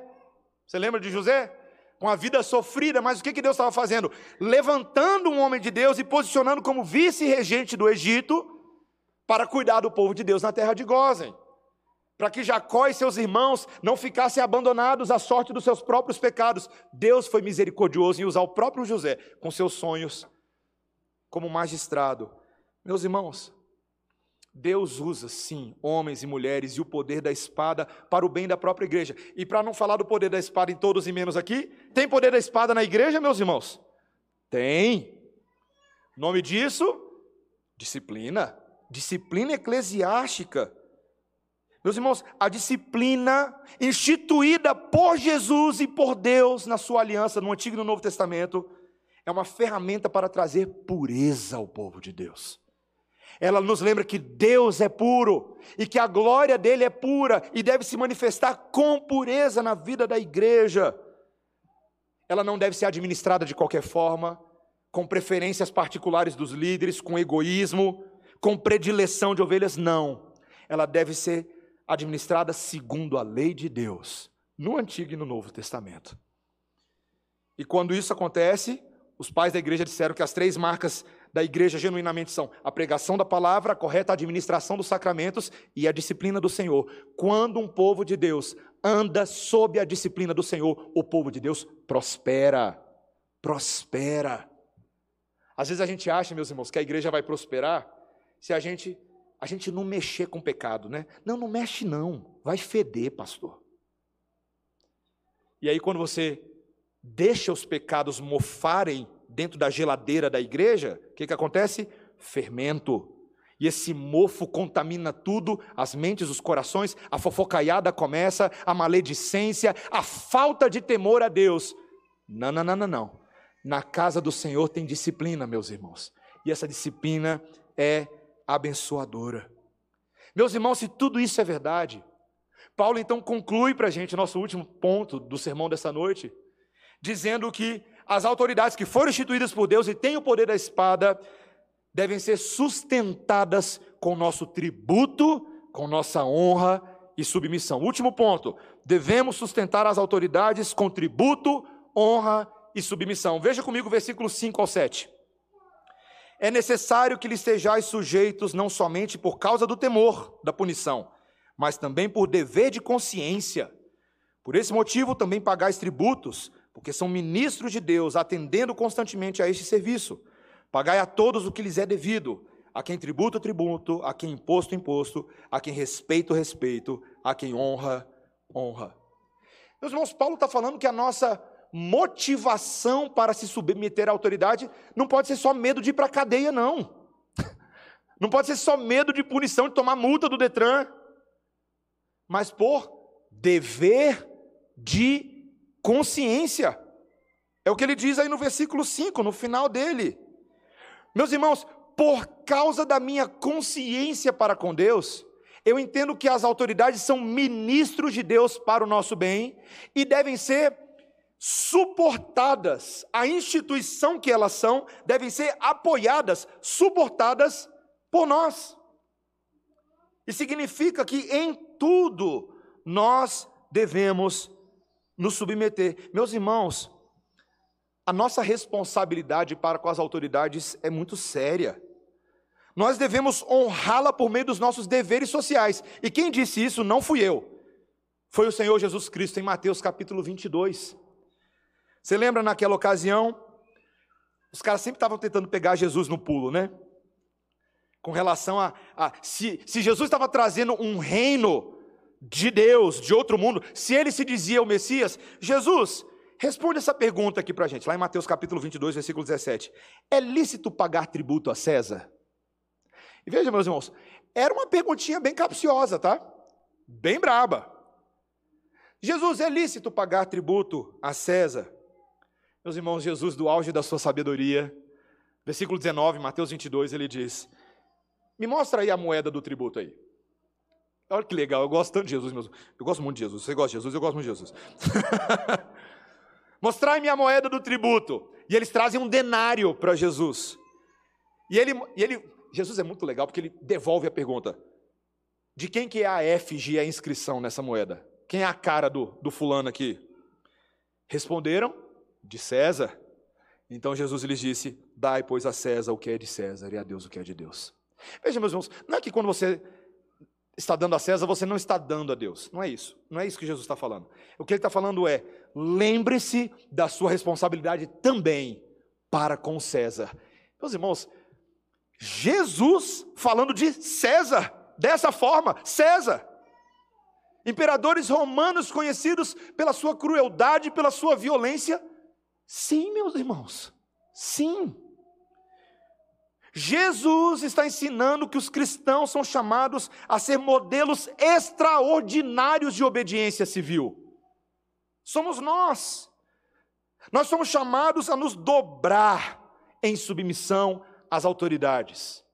Você lembra de José? Com a vida sofrida, mas o que, que Deus estava fazendo? Levantando um homem de Deus e posicionando como vice-regente do Egito para cuidar do povo de Deus na terra de Gozem. Para que Jacó e seus irmãos não ficassem abandonados à sorte dos seus próprios pecados. Deus foi misericordioso em usar o próprio José com seus sonhos como magistrado. Meus irmãos, Deus usa, sim, homens e mulheres e o poder da espada para o bem da própria igreja. E para não falar do poder da espada em todos e menos aqui, tem poder da espada na igreja, meus irmãos? Tem. Nome disso? Disciplina. Disciplina eclesiástica. Meus irmãos, a disciplina instituída por Jesus e por Deus na sua aliança no Antigo e no Novo Testamento é uma ferramenta para trazer pureza ao povo de Deus ela nos lembra que Deus é puro e que a glória dele é pura e deve se manifestar com pureza na vida da igreja. Ela não deve ser administrada de qualquer forma, com preferências particulares dos líderes, com egoísmo, com predileção de ovelhas, não. Ela deve ser administrada segundo a lei de Deus, no Antigo e no Novo Testamento. E quando isso acontece, os pais da igreja disseram que as três marcas da igreja genuinamente são a pregação da palavra, a correta administração dos sacramentos e a disciplina do Senhor. Quando um povo de Deus anda sob a disciplina do Senhor, o povo de Deus prospera. Prospera. Às vezes a gente acha, meus irmãos, que a igreja vai prosperar se a gente a gente não mexer com o pecado, né? Não, não mexe não. Vai feder, pastor. E aí quando você deixa os pecados mofarem dentro da geladeira da igreja, o que, que acontece? Fermento. E esse mofo contamina tudo, as mentes, os corações, a fofocaiada começa, a maledicência, a falta de temor a Deus. Não, não, não, não, não. Na casa do Senhor tem disciplina, meus irmãos. E essa disciplina é abençoadora. Meus irmãos, se tudo isso é verdade, Paulo então conclui para a gente, nosso último ponto do sermão dessa noite, dizendo que as autoridades que foram instituídas por Deus e têm o poder da espada devem ser sustentadas com nosso tributo, com nossa honra e submissão. Último ponto: devemos sustentar as autoridades com tributo, honra e submissão. Veja comigo o versículo 5 ao 7. É necessário que lhe estejais sujeitos não somente por causa do temor da punição, mas também por dever de consciência. Por esse motivo também pagais tributos, porque são ministros de Deus, atendendo constantemente a este serviço. Pagai a todos o que lhes é devido, a quem tributo, tributo, a quem imposto, imposto, a quem respeito, respeito, a quem honra, honra. Meus irmãos, Paulo está falando que a nossa motivação para se submeter à autoridade não pode ser só medo de ir para a cadeia, não. Não pode ser só medo de punição, de tomar multa do Detran, mas por dever de consciência. É o que ele diz aí no versículo 5, no final dele. Meus irmãos, por causa da minha consciência para com Deus, eu entendo que as autoridades são ministros de Deus para o nosso bem e devem ser suportadas, a instituição que elas são, devem ser apoiadas, suportadas por nós. E significa que em tudo nós devemos nos submeter. Meus irmãos, a nossa responsabilidade para com as autoridades é muito séria. Nós devemos honrá-la por meio dos nossos deveres sociais. E quem disse isso não fui eu. Foi o Senhor Jesus Cristo em Mateus capítulo 22. Você lembra naquela ocasião? Os caras sempre estavam tentando pegar Jesus no pulo, né? Com relação a, a se, se Jesus estava trazendo um reino de Deus, de outro mundo, se ele se dizia o Messias, Jesus, responde essa pergunta aqui para a gente, lá em Mateus capítulo 22, versículo 17: É lícito pagar tributo a César? E veja, meus irmãos, era uma perguntinha bem capciosa, tá? Bem braba. Jesus, é lícito pagar tributo a César? Meus irmãos, Jesus, do auge da sua sabedoria, versículo 19, Mateus 22, ele diz: Me mostra aí a moeda do tributo aí. Olha que legal, eu gosto tanto de Jesus, meus... eu gosto muito de Jesus. Você gosta de Jesus? Eu gosto muito de Jesus. Mostrai-me a moeda do tributo. E eles trazem um denário para Jesus. E ele, e ele, Jesus é muito legal porque ele devolve a pergunta: de quem que é a e a inscrição nessa moeda? Quem é a cara do, do fulano aqui? Responderam de César. Então Jesus lhes disse: Dai, pois, a César o que é de César e a Deus o que é de Deus. Veja, meus irmãos, não é que quando você está dando a César, você não está dando a Deus. Não é isso. Não é isso que Jesus está falando. O que ele está falando é: lembre-se da sua responsabilidade também para com César. Meus irmãos, Jesus falando de César, dessa forma, César. Imperadores romanos conhecidos pela sua crueldade, pela sua violência, Sim, meus irmãos, sim. Jesus está ensinando que os cristãos são chamados a ser modelos extraordinários de obediência civil. Somos nós. Nós somos chamados a nos dobrar em submissão às autoridades,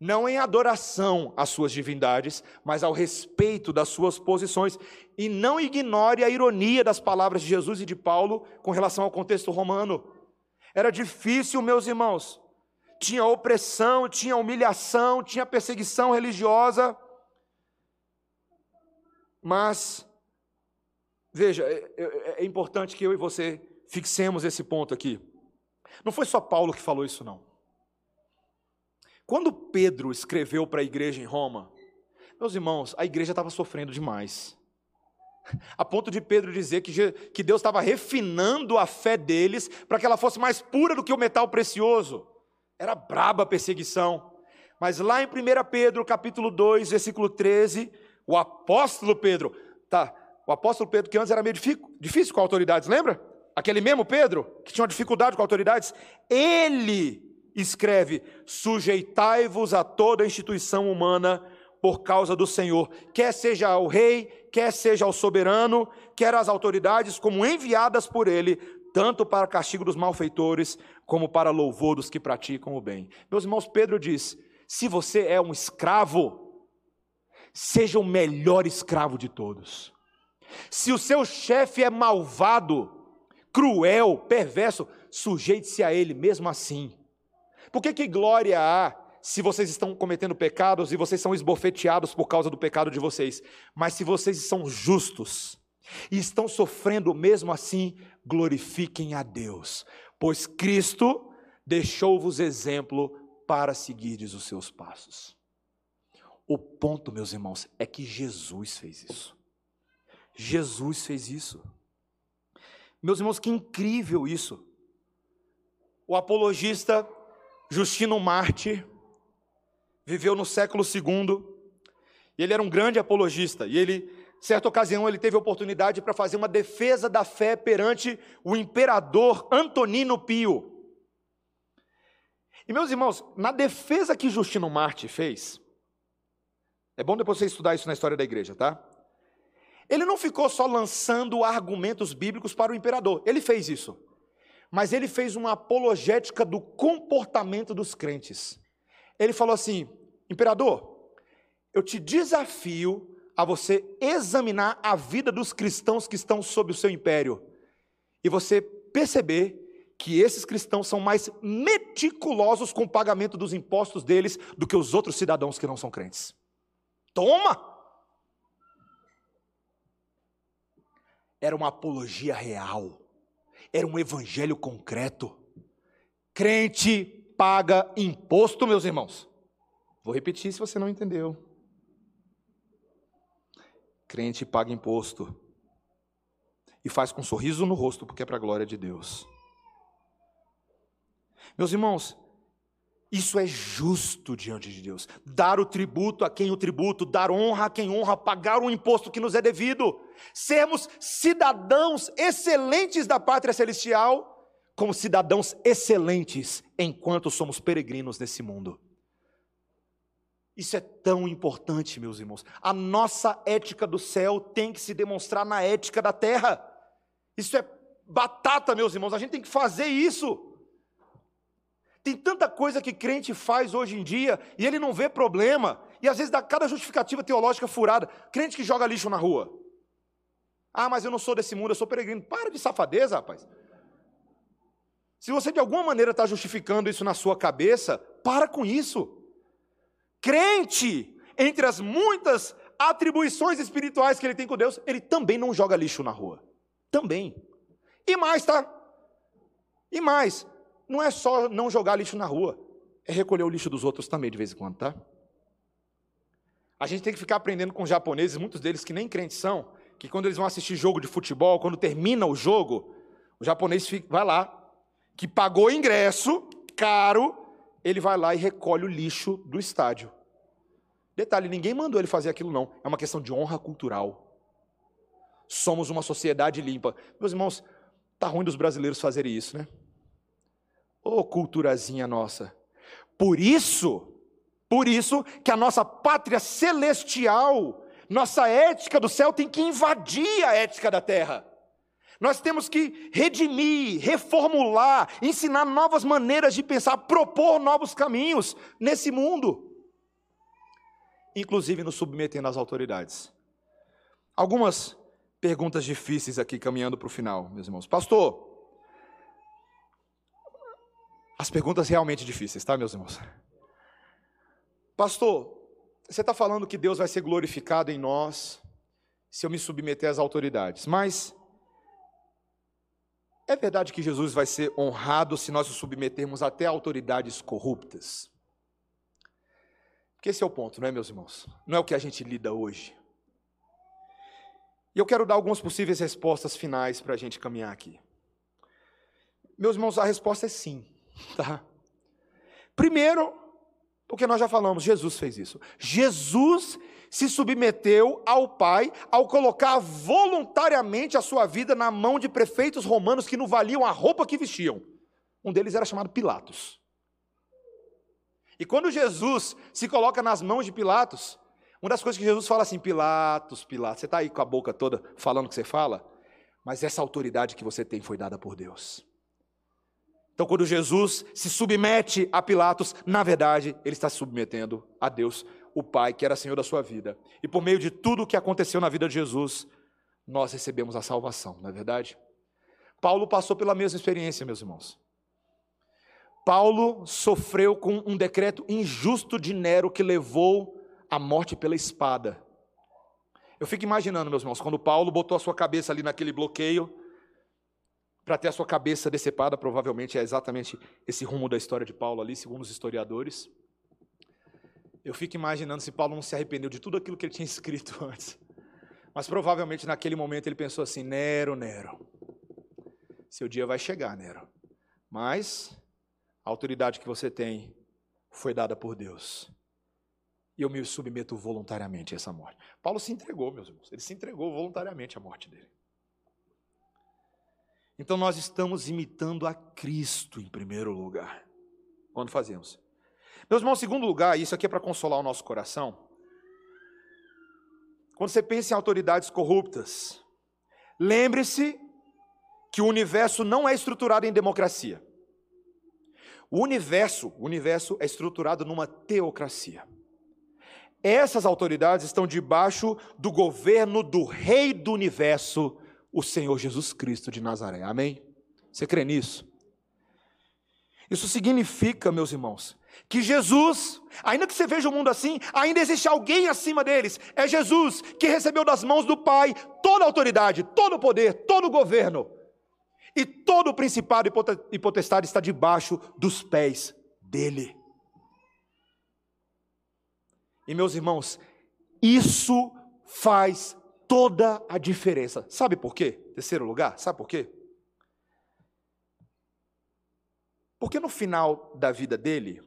não em adoração às suas divindades, mas ao respeito das suas posições e não ignore a ironia das palavras de Jesus e de Paulo com relação ao contexto romano. Era difícil, meus irmãos. Tinha opressão, tinha humilhação, tinha perseguição religiosa. Mas, veja, é, é, é importante que eu e você fixemos esse ponto aqui. Não foi só Paulo que falou isso, não. Quando Pedro escreveu para a igreja em Roma, meus irmãos, a igreja estava sofrendo demais. A ponto de Pedro dizer que, que Deus estava refinando a fé deles para que ela fosse mais pura do que o metal precioso. Era braba a perseguição. Mas lá em 1 Pedro, capítulo 2, versículo 13, o apóstolo Pedro, tá, o apóstolo Pedro que antes era meio difícil com autoridades, lembra? Aquele mesmo Pedro que tinha uma dificuldade com autoridades, ele escreve: sujeitai-vos a toda instituição humana por causa do Senhor, quer seja o rei, quer seja o soberano, quer as autoridades, como enviadas por ele, tanto para castigo dos malfeitores, como para louvor dos que praticam o bem. Meus irmãos, Pedro diz: se você é um escravo, seja o melhor escravo de todos. Se o seu chefe é malvado, cruel, perverso, sujeite-se a ele mesmo assim. Por que, que glória há se vocês estão cometendo pecados e vocês são esbofeteados por causa do pecado de vocês, mas se vocês são justos e estão sofrendo mesmo assim, glorifiquem a Deus, pois Cristo deixou-vos exemplo para seguirdes os seus passos. O ponto, meus irmãos, é que Jesus fez isso. Jesus fez isso. Meus irmãos, que incrível isso. O apologista Justino Marte viveu no século II, e ele era um grande apologista, e ele, certa ocasião, ele teve oportunidade para fazer uma defesa da fé perante o imperador Antonino Pio. E meus irmãos, na defesa que Justino Marte fez, é bom depois você estudar isso na história da igreja, tá? Ele não ficou só lançando argumentos bíblicos para o imperador, ele fez isso. Mas ele fez uma apologética do comportamento dos crentes. Ele falou assim: Imperador, eu te desafio a você examinar a vida dos cristãos que estão sob o seu império e você perceber que esses cristãos são mais meticulosos com o pagamento dos impostos deles do que os outros cidadãos que não são crentes. Toma! Era uma apologia real, era um evangelho concreto. Crente paga imposto, meus irmãos. Vou repetir se você não entendeu. Crente paga imposto e faz com um sorriso no rosto, porque é para a glória de Deus. Meus irmãos, isso é justo diante de Deus. Dar o tributo a quem o tributo, dar honra a quem honra, pagar o imposto que nos é devido. Sermos cidadãos excelentes da pátria celestial, como cidadãos excelentes enquanto somos peregrinos nesse mundo. Isso é tão importante, meus irmãos. A nossa ética do céu tem que se demonstrar na ética da terra. Isso é batata, meus irmãos. A gente tem que fazer isso. Tem tanta coisa que crente faz hoje em dia e ele não vê problema. E às vezes dá cada justificativa teológica furada. Crente que joga lixo na rua. Ah, mas eu não sou desse mundo, eu sou peregrino. Para de safadeza, rapaz. Se você de alguma maneira está justificando isso na sua cabeça, para com isso. Crente, entre as muitas atribuições espirituais que ele tem com Deus, ele também não joga lixo na rua. Também. E mais, tá? E mais, não é só não jogar lixo na rua, é recolher o lixo dos outros também de vez em quando, tá? A gente tem que ficar aprendendo com os japoneses, muitos deles que nem crentes são, que quando eles vão assistir jogo de futebol, quando termina o jogo, o japonês fica, vai lá, que pagou ingresso caro, ele vai lá e recolhe o lixo do estádio. Detalhe, ninguém mandou ele fazer aquilo não, é uma questão de honra cultural. Somos uma sociedade limpa. Meus irmãos, tá ruim dos brasileiros fazerem isso, né? Ô oh, culturazinha nossa. Por isso, por isso que a nossa pátria celestial, nossa ética do céu tem que invadir a ética da terra. Nós temos que redimir, reformular, ensinar novas maneiras de pensar, propor novos caminhos nesse mundo, inclusive nos submetendo às autoridades. Algumas perguntas difíceis aqui, caminhando para o final, meus irmãos. Pastor, as perguntas realmente difíceis, tá, meus irmãos? Pastor, você está falando que Deus vai ser glorificado em nós se eu me submeter às autoridades, mas é verdade que Jesus vai ser honrado se nós o submetermos até autoridades corruptas? Porque esse é o ponto, não é, meus irmãos? Não é o que a gente lida hoje. E eu quero dar algumas possíveis respostas finais para a gente caminhar aqui. Meus irmãos, a resposta é sim. Tá? Primeiro, porque nós já falamos, Jesus fez isso. Jesus se submeteu ao Pai ao colocar voluntariamente a sua vida na mão de prefeitos romanos que não valiam a roupa que vestiam. Um deles era chamado Pilatos. E quando Jesus se coloca nas mãos de Pilatos, uma das coisas que Jesus fala assim: Pilatos, Pilatos, você está aí com a boca toda falando o que você fala, mas essa autoridade que você tem foi dada por Deus. Então, quando Jesus se submete a Pilatos, na verdade, ele está se submetendo a Deus, o Pai, que era Senhor da sua vida. E por meio de tudo o que aconteceu na vida de Jesus, nós recebemos a salvação, não é verdade? Paulo passou pela mesma experiência, meus irmãos. Paulo sofreu com um decreto injusto de Nero que levou à morte pela espada. Eu fico imaginando, meus irmãos, quando Paulo botou a sua cabeça ali naquele bloqueio, para ter a sua cabeça decepada, provavelmente é exatamente esse rumo da história de Paulo ali, segundo os historiadores. Eu fico imaginando se Paulo não se arrependeu de tudo aquilo que ele tinha escrito antes. Mas provavelmente naquele momento ele pensou assim: Nero, Nero, seu dia vai chegar, Nero. Mas a autoridade que você tem foi dada por Deus. E eu me submeto voluntariamente a essa morte. Paulo se entregou, meus irmãos. Ele se entregou voluntariamente à morte dele. Então nós estamos imitando a Cristo em primeiro lugar. Quando fazemos. Meus irmãos, em segundo lugar, isso aqui é para consolar o nosso coração. Quando você pensa em autoridades corruptas, lembre-se que o universo não é estruturado em democracia. O universo, o universo é estruturado numa teocracia. Essas autoridades estão debaixo do governo do rei do universo, o Senhor Jesus Cristo de Nazaré. Amém? Você crê nisso? Isso significa, meus irmãos, que Jesus, ainda que você veja o mundo assim, ainda existe alguém acima deles. É Jesus que recebeu das mãos do Pai toda a autoridade, todo o poder, todo o governo. E todo o principado e potestade está debaixo dos pés dele. E meus irmãos, isso faz toda a diferença. Sabe por quê? Terceiro lugar, sabe por quê? Porque no final da vida dele,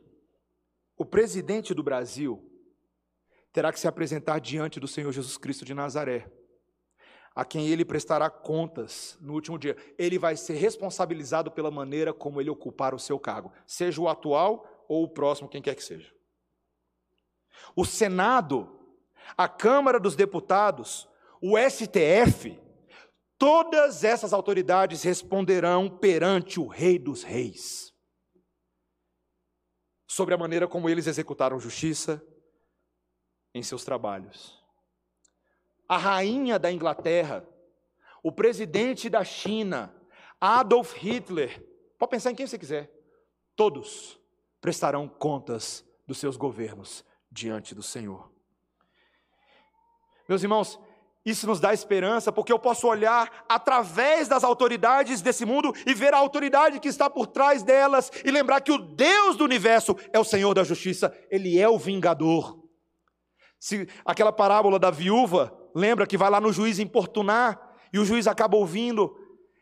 o presidente do Brasil terá que se apresentar diante do Senhor Jesus Cristo de Nazaré, a quem ele prestará contas no último dia. Ele vai ser responsabilizado pela maneira como ele ocupar o seu cargo, seja o atual ou o próximo, quem quer que seja. O Senado, a Câmara dos Deputados, o STF, todas essas autoridades responderão perante o Rei dos Reis sobre a maneira como eles executaram justiça em seus trabalhos. A rainha da Inglaterra, o presidente da China, Adolf Hitler, pode pensar em quem você quiser, todos prestarão contas dos seus governos diante do Senhor. Meus irmãos, isso nos dá esperança, porque eu posso olhar através das autoridades desse mundo e ver a autoridade que está por trás delas e lembrar que o Deus do universo é o Senhor da justiça, ele é o vingador. Se aquela parábola da viúva, lembra que vai lá no juiz importunar e o juiz acaba ouvindo,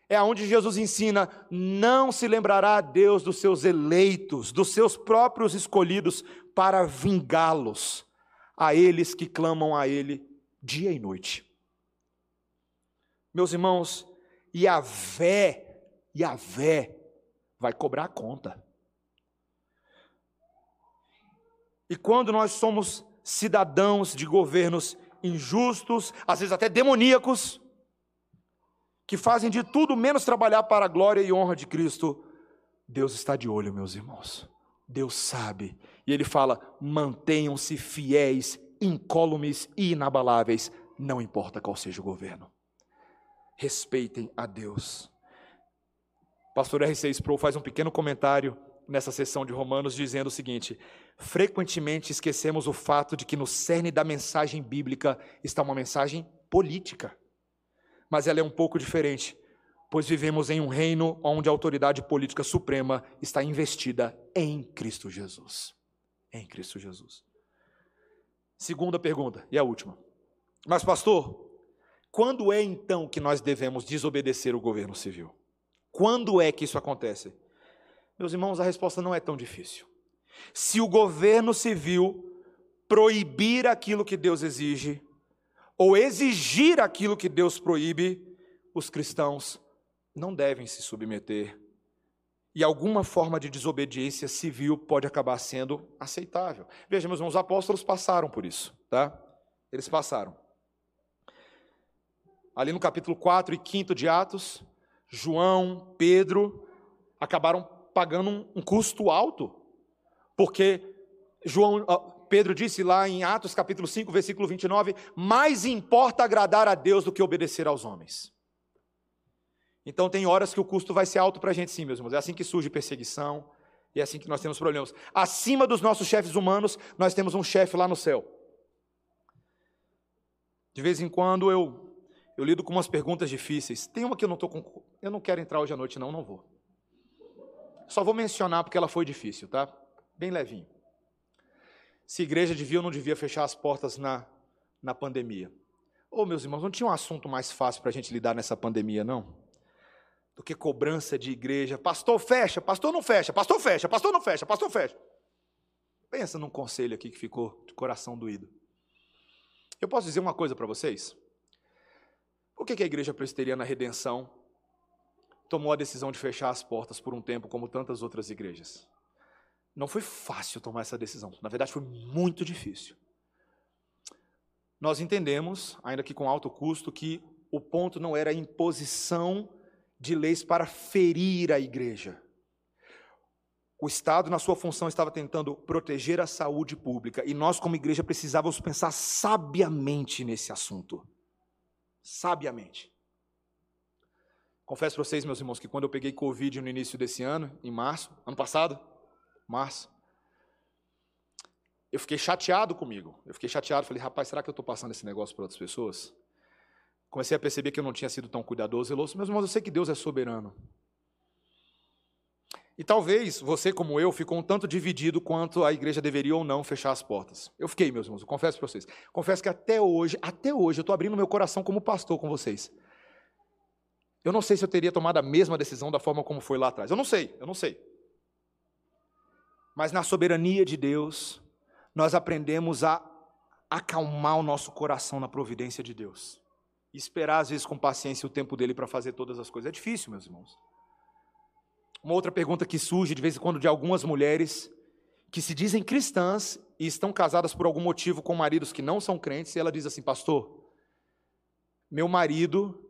é aonde Jesus ensina: não se lembrará Deus dos seus eleitos, dos seus próprios escolhidos, para vingá-los, a eles que clamam a Ele dia e noite. Meus irmãos, Yahvé, Yahvé vai cobrar a conta. E quando nós somos cidadãos de governos injustos, às vezes até demoníacos, que fazem de tudo menos trabalhar para a glória e honra de Cristo, Deus está de olho, meus irmãos. Deus sabe. E Ele fala: mantenham-se fiéis, incólumes e inabaláveis, não importa qual seja o governo respeitem a Deus. Pastor R6 Pro faz um pequeno comentário nessa sessão de Romanos dizendo o seguinte: frequentemente esquecemos o fato de que no cerne da mensagem bíblica está uma mensagem política. Mas ela é um pouco diferente, pois vivemos em um reino onde a autoridade política suprema está investida em Cristo Jesus. Em Cristo Jesus. Segunda pergunta, e a última. Mas, pastor, quando é então que nós devemos desobedecer o governo civil? Quando é que isso acontece? Meus irmãos, a resposta não é tão difícil. Se o governo civil proibir aquilo que Deus exige, ou exigir aquilo que Deus proíbe, os cristãos não devem se submeter. E alguma forma de desobediência civil pode acabar sendo aceitável. Veja, meus irmãos, os apóstolos passaram por isso, tá? Eles passaram ali no capítulo 4 e 5 de Atos, João, Pedro, acabaram pagando um, custo alto, porque João, Pedro disse lá em Atos capítulo 5, versículo 29, mais importa agradar a Deus do que obedecer aos homens. Então tem horas que o custo vai ser alto para a gente sim, meus irmãos, é assim que surge perseguição, E é assim que nós temos problemas. Acima dos nossos chefes humanos, nós temos um chefe lá no céu. De vez em quando eu, eu lido com umas perguntas difíceis. Tem uma que eu não estou com. Eu não quero entrar hoje à noite, não, não vou. Só vou mencionar porque ela foi difícil, tá? Bem levinho. Se igreja devia ou não devia fechar as portas na, na pandemia. Ô, oh, meus irmãos, não tinha um assunto mais fácil para a gente lidar nessa pandemia, não? Do que cobrança de igreja. Pastor, fecha, pastor não fecha, pastor fecha, pastor não fecha, pastor fecha. Pensa num conselho aqui que ficou de coração doído. Eu posso dizer uma coisa para vocês? Por que a igreja presbiteriana Redenção tomou a decisão de fechar as portas por um tempo, como tantas outras igrejas? Não foi fácil tomar essa decisão. Na verdade, foi muito difícil. Nós entendemos, ainda que com alto custo, que o ponto não era a imposição de leis para ferir a igreja. O Estado, na sua função, estava tentando proteger a saúde pública e nós, como igreja, precisávamos pensar sabiamente nesse assunto. Sabiamente. Confesso para vocês, meus irmãos, que quando eu peguei Covid no início desse ano, em março, ano passado, março, eu fiquei chateado comigo. Eu fiquei chateado, falei, rapaz, será que eu estou passando esse negócio para outras pessoas? Comecei a perceber que eu não tinha sido tão cuidadoso, zeloso. Meus irmãos, eu sei que Deus é soberano. E talvez você, como eu, ficou um tanto dividido quanto a igreja deveria ou não fechar as portas. Eu fiquei, meus irmãos, eu confesso para vocês. Confesso que até hoje, até hoje, eu estou abrindo meu coração como pastor com vocês. Eu não sei se eu teria tomado a mesma decisão da forma como foi lá atrás. Eu não sei, eu não sei. Mas na soberania de Deus, nós aprendemos a acalmar o nosso coração na providência de Deus. Esperar, às vezes, com paciência o tempo dele para fazer todas as coisas. É difícil, meus irmãos. Uma outra pergunta que surge de vez em quando de algumas mulheres que se dizem cristãs e estão casadas por algum motivo com maridos que não são crentes, e ela diz assim: Pastor, meu marido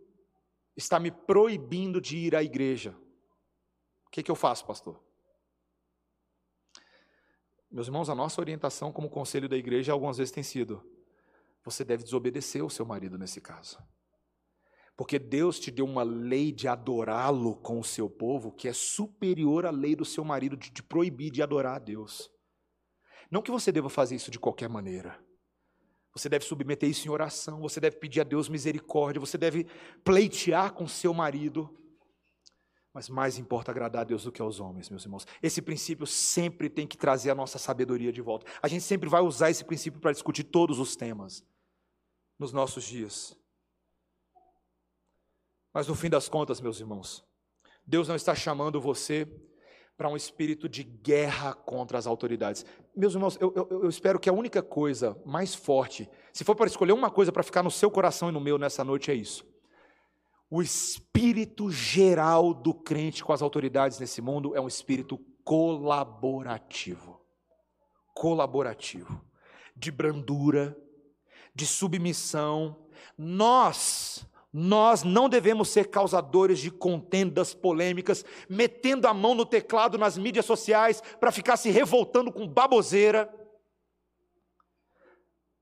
está me proibindo de ir à igreja. O que, que eu faço, pastor? Meus irmãos, a nossa orientação como conselho da igreja algumas vezes tem sido: você deve desobedecer o seu marido nesse caso. Porque Deus te deu uma lei de adorá-lo com o seu povo que é superior à lei do seu marido de te proibir de adorar a Deus. Não que você deva fazer isso de qualquer maneira. Você deve submeter isso em oração, você deve pedir a Deus misericórdia, você deve pleitear com seu marido. Mas mais importa agradar a Deus do que aos homens, meus irmãos. Esse princípio sempre tem que trazer a nossa sabedoria de volta. A gente sempre vai usar esse princípio para discutir todos os temas nos nossos dias. Mas no fim das contas, meus irmãos, Deus não está chamando você para um espírito de guerra contra as autoridades. Meus irmãos, eu, eu, eu, espero que a única coisa mais forte, se for para escolher uma coisa para ficar no seu coração e no meu nessa noite, é isso o espírito geral do crente com as autoridades nesse mundo é um espírito colaborativo. Colaborativo. De brandura, de submissão. Nós, nós não devemos ser causadores de contendas polêmicas, metendo a mão no teclado nas mídias sociais para ficar se revoltando com baboseira.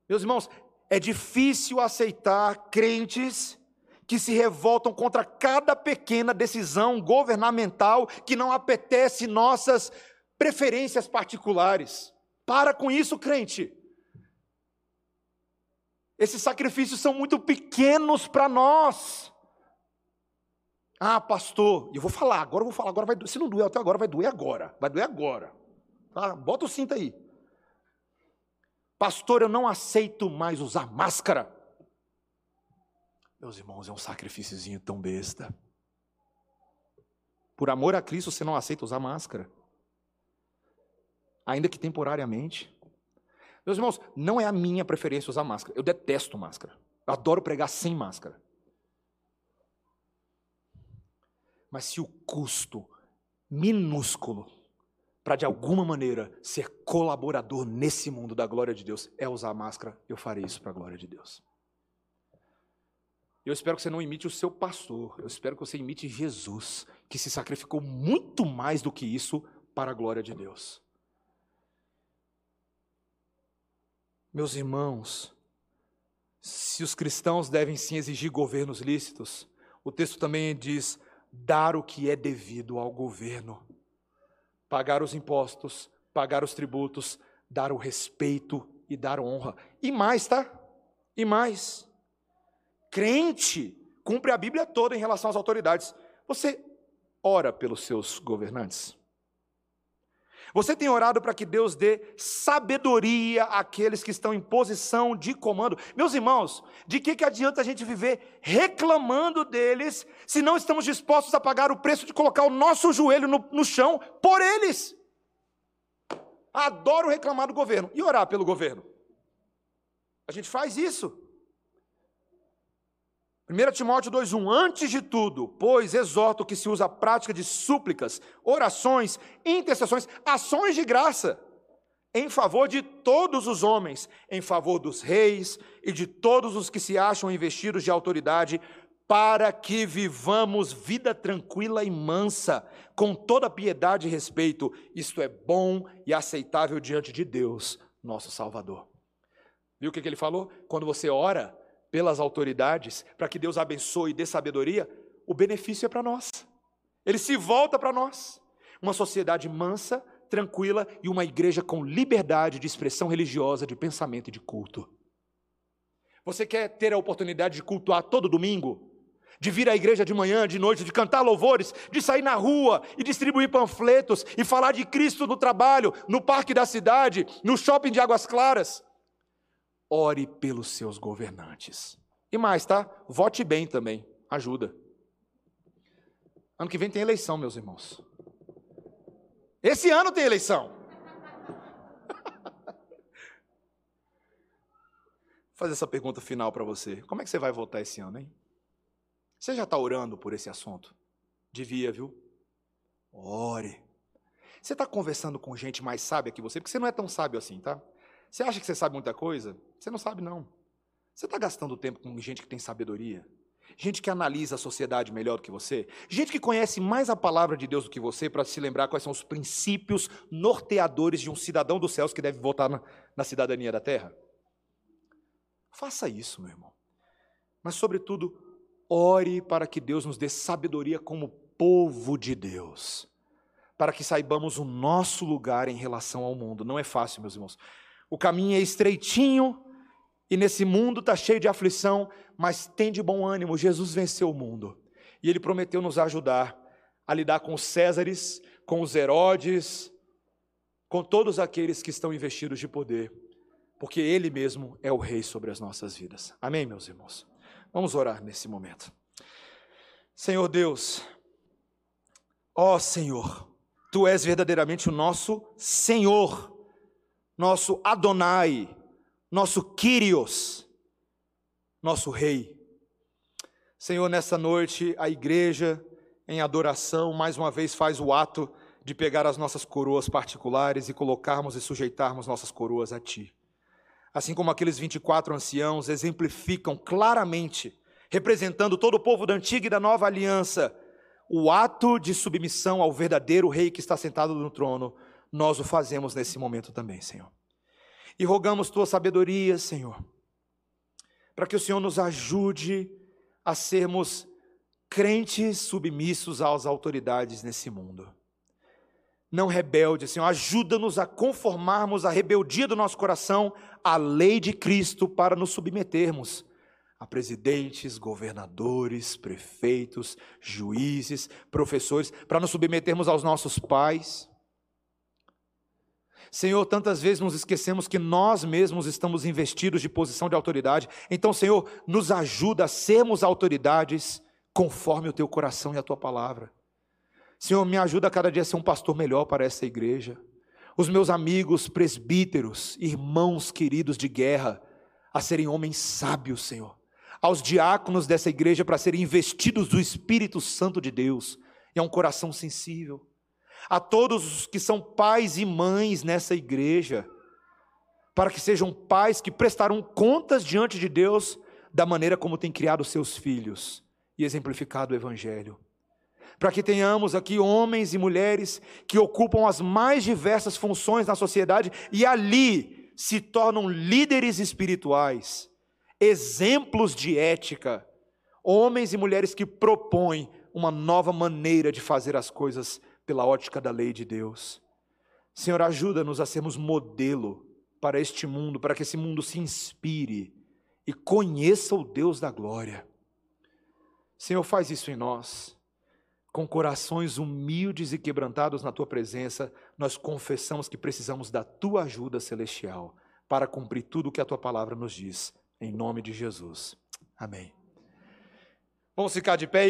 Meus irmãos, é difícil aceitar crentes que se revoltam contra cada pequena decisão governamental que não apetece nossas preferências particulares. Para com isso, crente. Esses sacrifícios são muito pequenos para nós. Ah, pastor, eu vou falar, agora eu vou falar, agora vai, se não doer até agora, vai doer agora, vai doer agora. Tá? Bota o cinto aí. Pastor, eu não aceito mais usar máscara. Meus irmãos, é um sacrifíciozinho tão besta. Por amor a Cristo, você não aceita usar máscara. Ainda que temporariamente. Meus irmãos, não é a minha preferência usar máscara. Eu detesto máscara. Eu adoro pregar sem máscara. Mas se o custo minúsculo para de alguma maneira ser colaborador nesse mundo da glória de Deus é usar máscara, eu farei isso para a glória de Deus. Eu espero que você não imite o seu pastor, eu espero que você imite Jesus, que se sacrificou muito mais do que isso para a glória de Deus. Meus irmãos, se os cristãos devem sim exigir governos lícitos, o texto também diz: dar o que é devido ao governo. pagar os impostos, pagar os tributos, dar o respeito e dar honra. E mais, tá? E mais. Crente cumpre a Bíblia toda em relação às autoridades. Você ora pelos seus governantes? Você tem orado para que Deus dê sabedoria àqueles que estão em posição de comando? Meus irmãos, de que, que adianta a gente viver reclamando deles se não estamos dispostos a pagar o preço de colocar o nosso joelho no, no chão por eles? Adoro reclamar do governo e orar pelo governo. A gente faz isso. 1 Timóteo 2,1: Antes de tudo, pois exorto que se usa a prática de súplicas, orações, intercessões, ações de graça, em favor de todos os homens, em favor dos reis e de todos os que se acham investidos de autoridade, para que vivamos vida tranquila e mansa, com toda piedade e respeito. Isto é bom e aceitável diante de Deus, nosso Salvador. Viu o que ele falou? Quando você ora, pelas autoridades, para que Deus abençoe e dê sabedoria, o benefício é para nós. Ele se volta para nós. Uma sociedade mansa, tranquila e uma igreja com liberdade de expressão religiosa, de pensamento e de culto. Você quer ter a oportunidade de cultuar todo domingo? De vir à igreja de manhã, de noite, de cantar louvores, de sair na rua e distribuir panfletos e falar de Cristo no trabalho, no parque da cidade, no shopping de Águas Claras? Ore pelos seus governantes. E mais, tá? Vote bem também, ajuda. Ano que vem tem eleição, meus irmãos. Esse ano tem eleição. Vou fazer essa pergunta final para você. Como é que você vai votar esse ano, hein? Você já está orando por esse assunto? Devia, viu? Ore. Você está conversando com gente mais sábia que você? Porque você não é tão sábio assim, tá? Você acha que você sabe muita coisa? Você não sabe, não. Você está gastando tempo com gente que tem sabedoria? Gente que analisa a sociedade melhor do que você? Gente que conhece mais a palavra de Deus do que você para se lembrar quais são os princípios norteadores de um cidadão dos céus que deve votar na, na cidadania da terra? Faça isso, meu irmão. Mas, sobretudo, ore para que Deus nos dê sabedoria como povo de Deus, para que saibamos o nosso lugar em relação ao mundo. Não é fácil, meus irmãos. O caminho é estreitinho e nesse mundo está cheio de aflição, mas tem de bom ânimo, Jesus venceu o mundo. E ele prometeu nos ajudar a lidar com os Césares, com os Herodes, com todos aqueles que estão investidos de poder, porque ele mesmo é o rei sobre as nossas vidas. Amém, meus irmãos. Vamos orar nesse momento. Senhor Deus, ó Senhor, tu és verdadeiramente o nosso Senhor nosso Adonai, nosso Kyrios, nosso Rei. Senhor, nessa noite a igreja, em adoração, mais uma vez faz o ato de pegar as nossas coroas particulares e colocarmos e sujeitarmos nossas coroas a Ti. Assim como aqueles 24 anciãos exemplificam claramente, representando todo o povo da antiga e da nova aliança, o ato de submissão ao verdadeiro Rei que está sentado no trono, nós o fazemos nesse momento também, Senhor. E rogamos tua sabedoria, Senhor, para que o Senhor nos ajude a sermos crentes submissos às autoridades nesse mundo. Não rebeldes, Senhor, ajuda-nos a conformarmos a rebeldia do nosso coração à lei de Cristo para nos submetermos a presidentes, governadores, prefeitos, juízes, professores, para nos submetermos aos nossos pais Senhor, tantas vezes nos esquecemos que nós mesmos estamos investidos de posição de autoridade. Então, Senhor, nos ajuda a sermos autoridades conforme o teu coração e a tua palavra. Senhor, me ajuda a cada dia a ser um pastor melhor para essa igreja. Os meus amigos presbíteros, irmãos queridos de guerra, a serem homens sábios, Senhor. Aos diáconos dessa igreja para serem investidos do Espírito Santo de Deus e a um coração sensível a todos os que são pais e mães nessa igreja, para que sejam pais que prestarão contas diante de Deus da maneira como têm criado seus filhos e exemplificado o Evangelho. Para que tenhamos aqui homens e mulheres que ocupam as mais diversas funções na sociedade e ali se tornam líderes espirituais, exemplos de ética, homens e mulheres que propõem uma nova maneira de fazer as coisas pela ótica da lei de Deus. Senhor, ajuda-nos a sermos modelo para este mundo, para que esse mundo se inspire e conheça o Deus da glória. Senhor, faz isso em nós. Com corações humildes e quebrantados na tua presença, nós confessamos que precisamos da tua ajuda celestial para cumprir tudo o que a tua palavra nos diz. Em nome de Jesus. Amém. Vamos ficar de pé.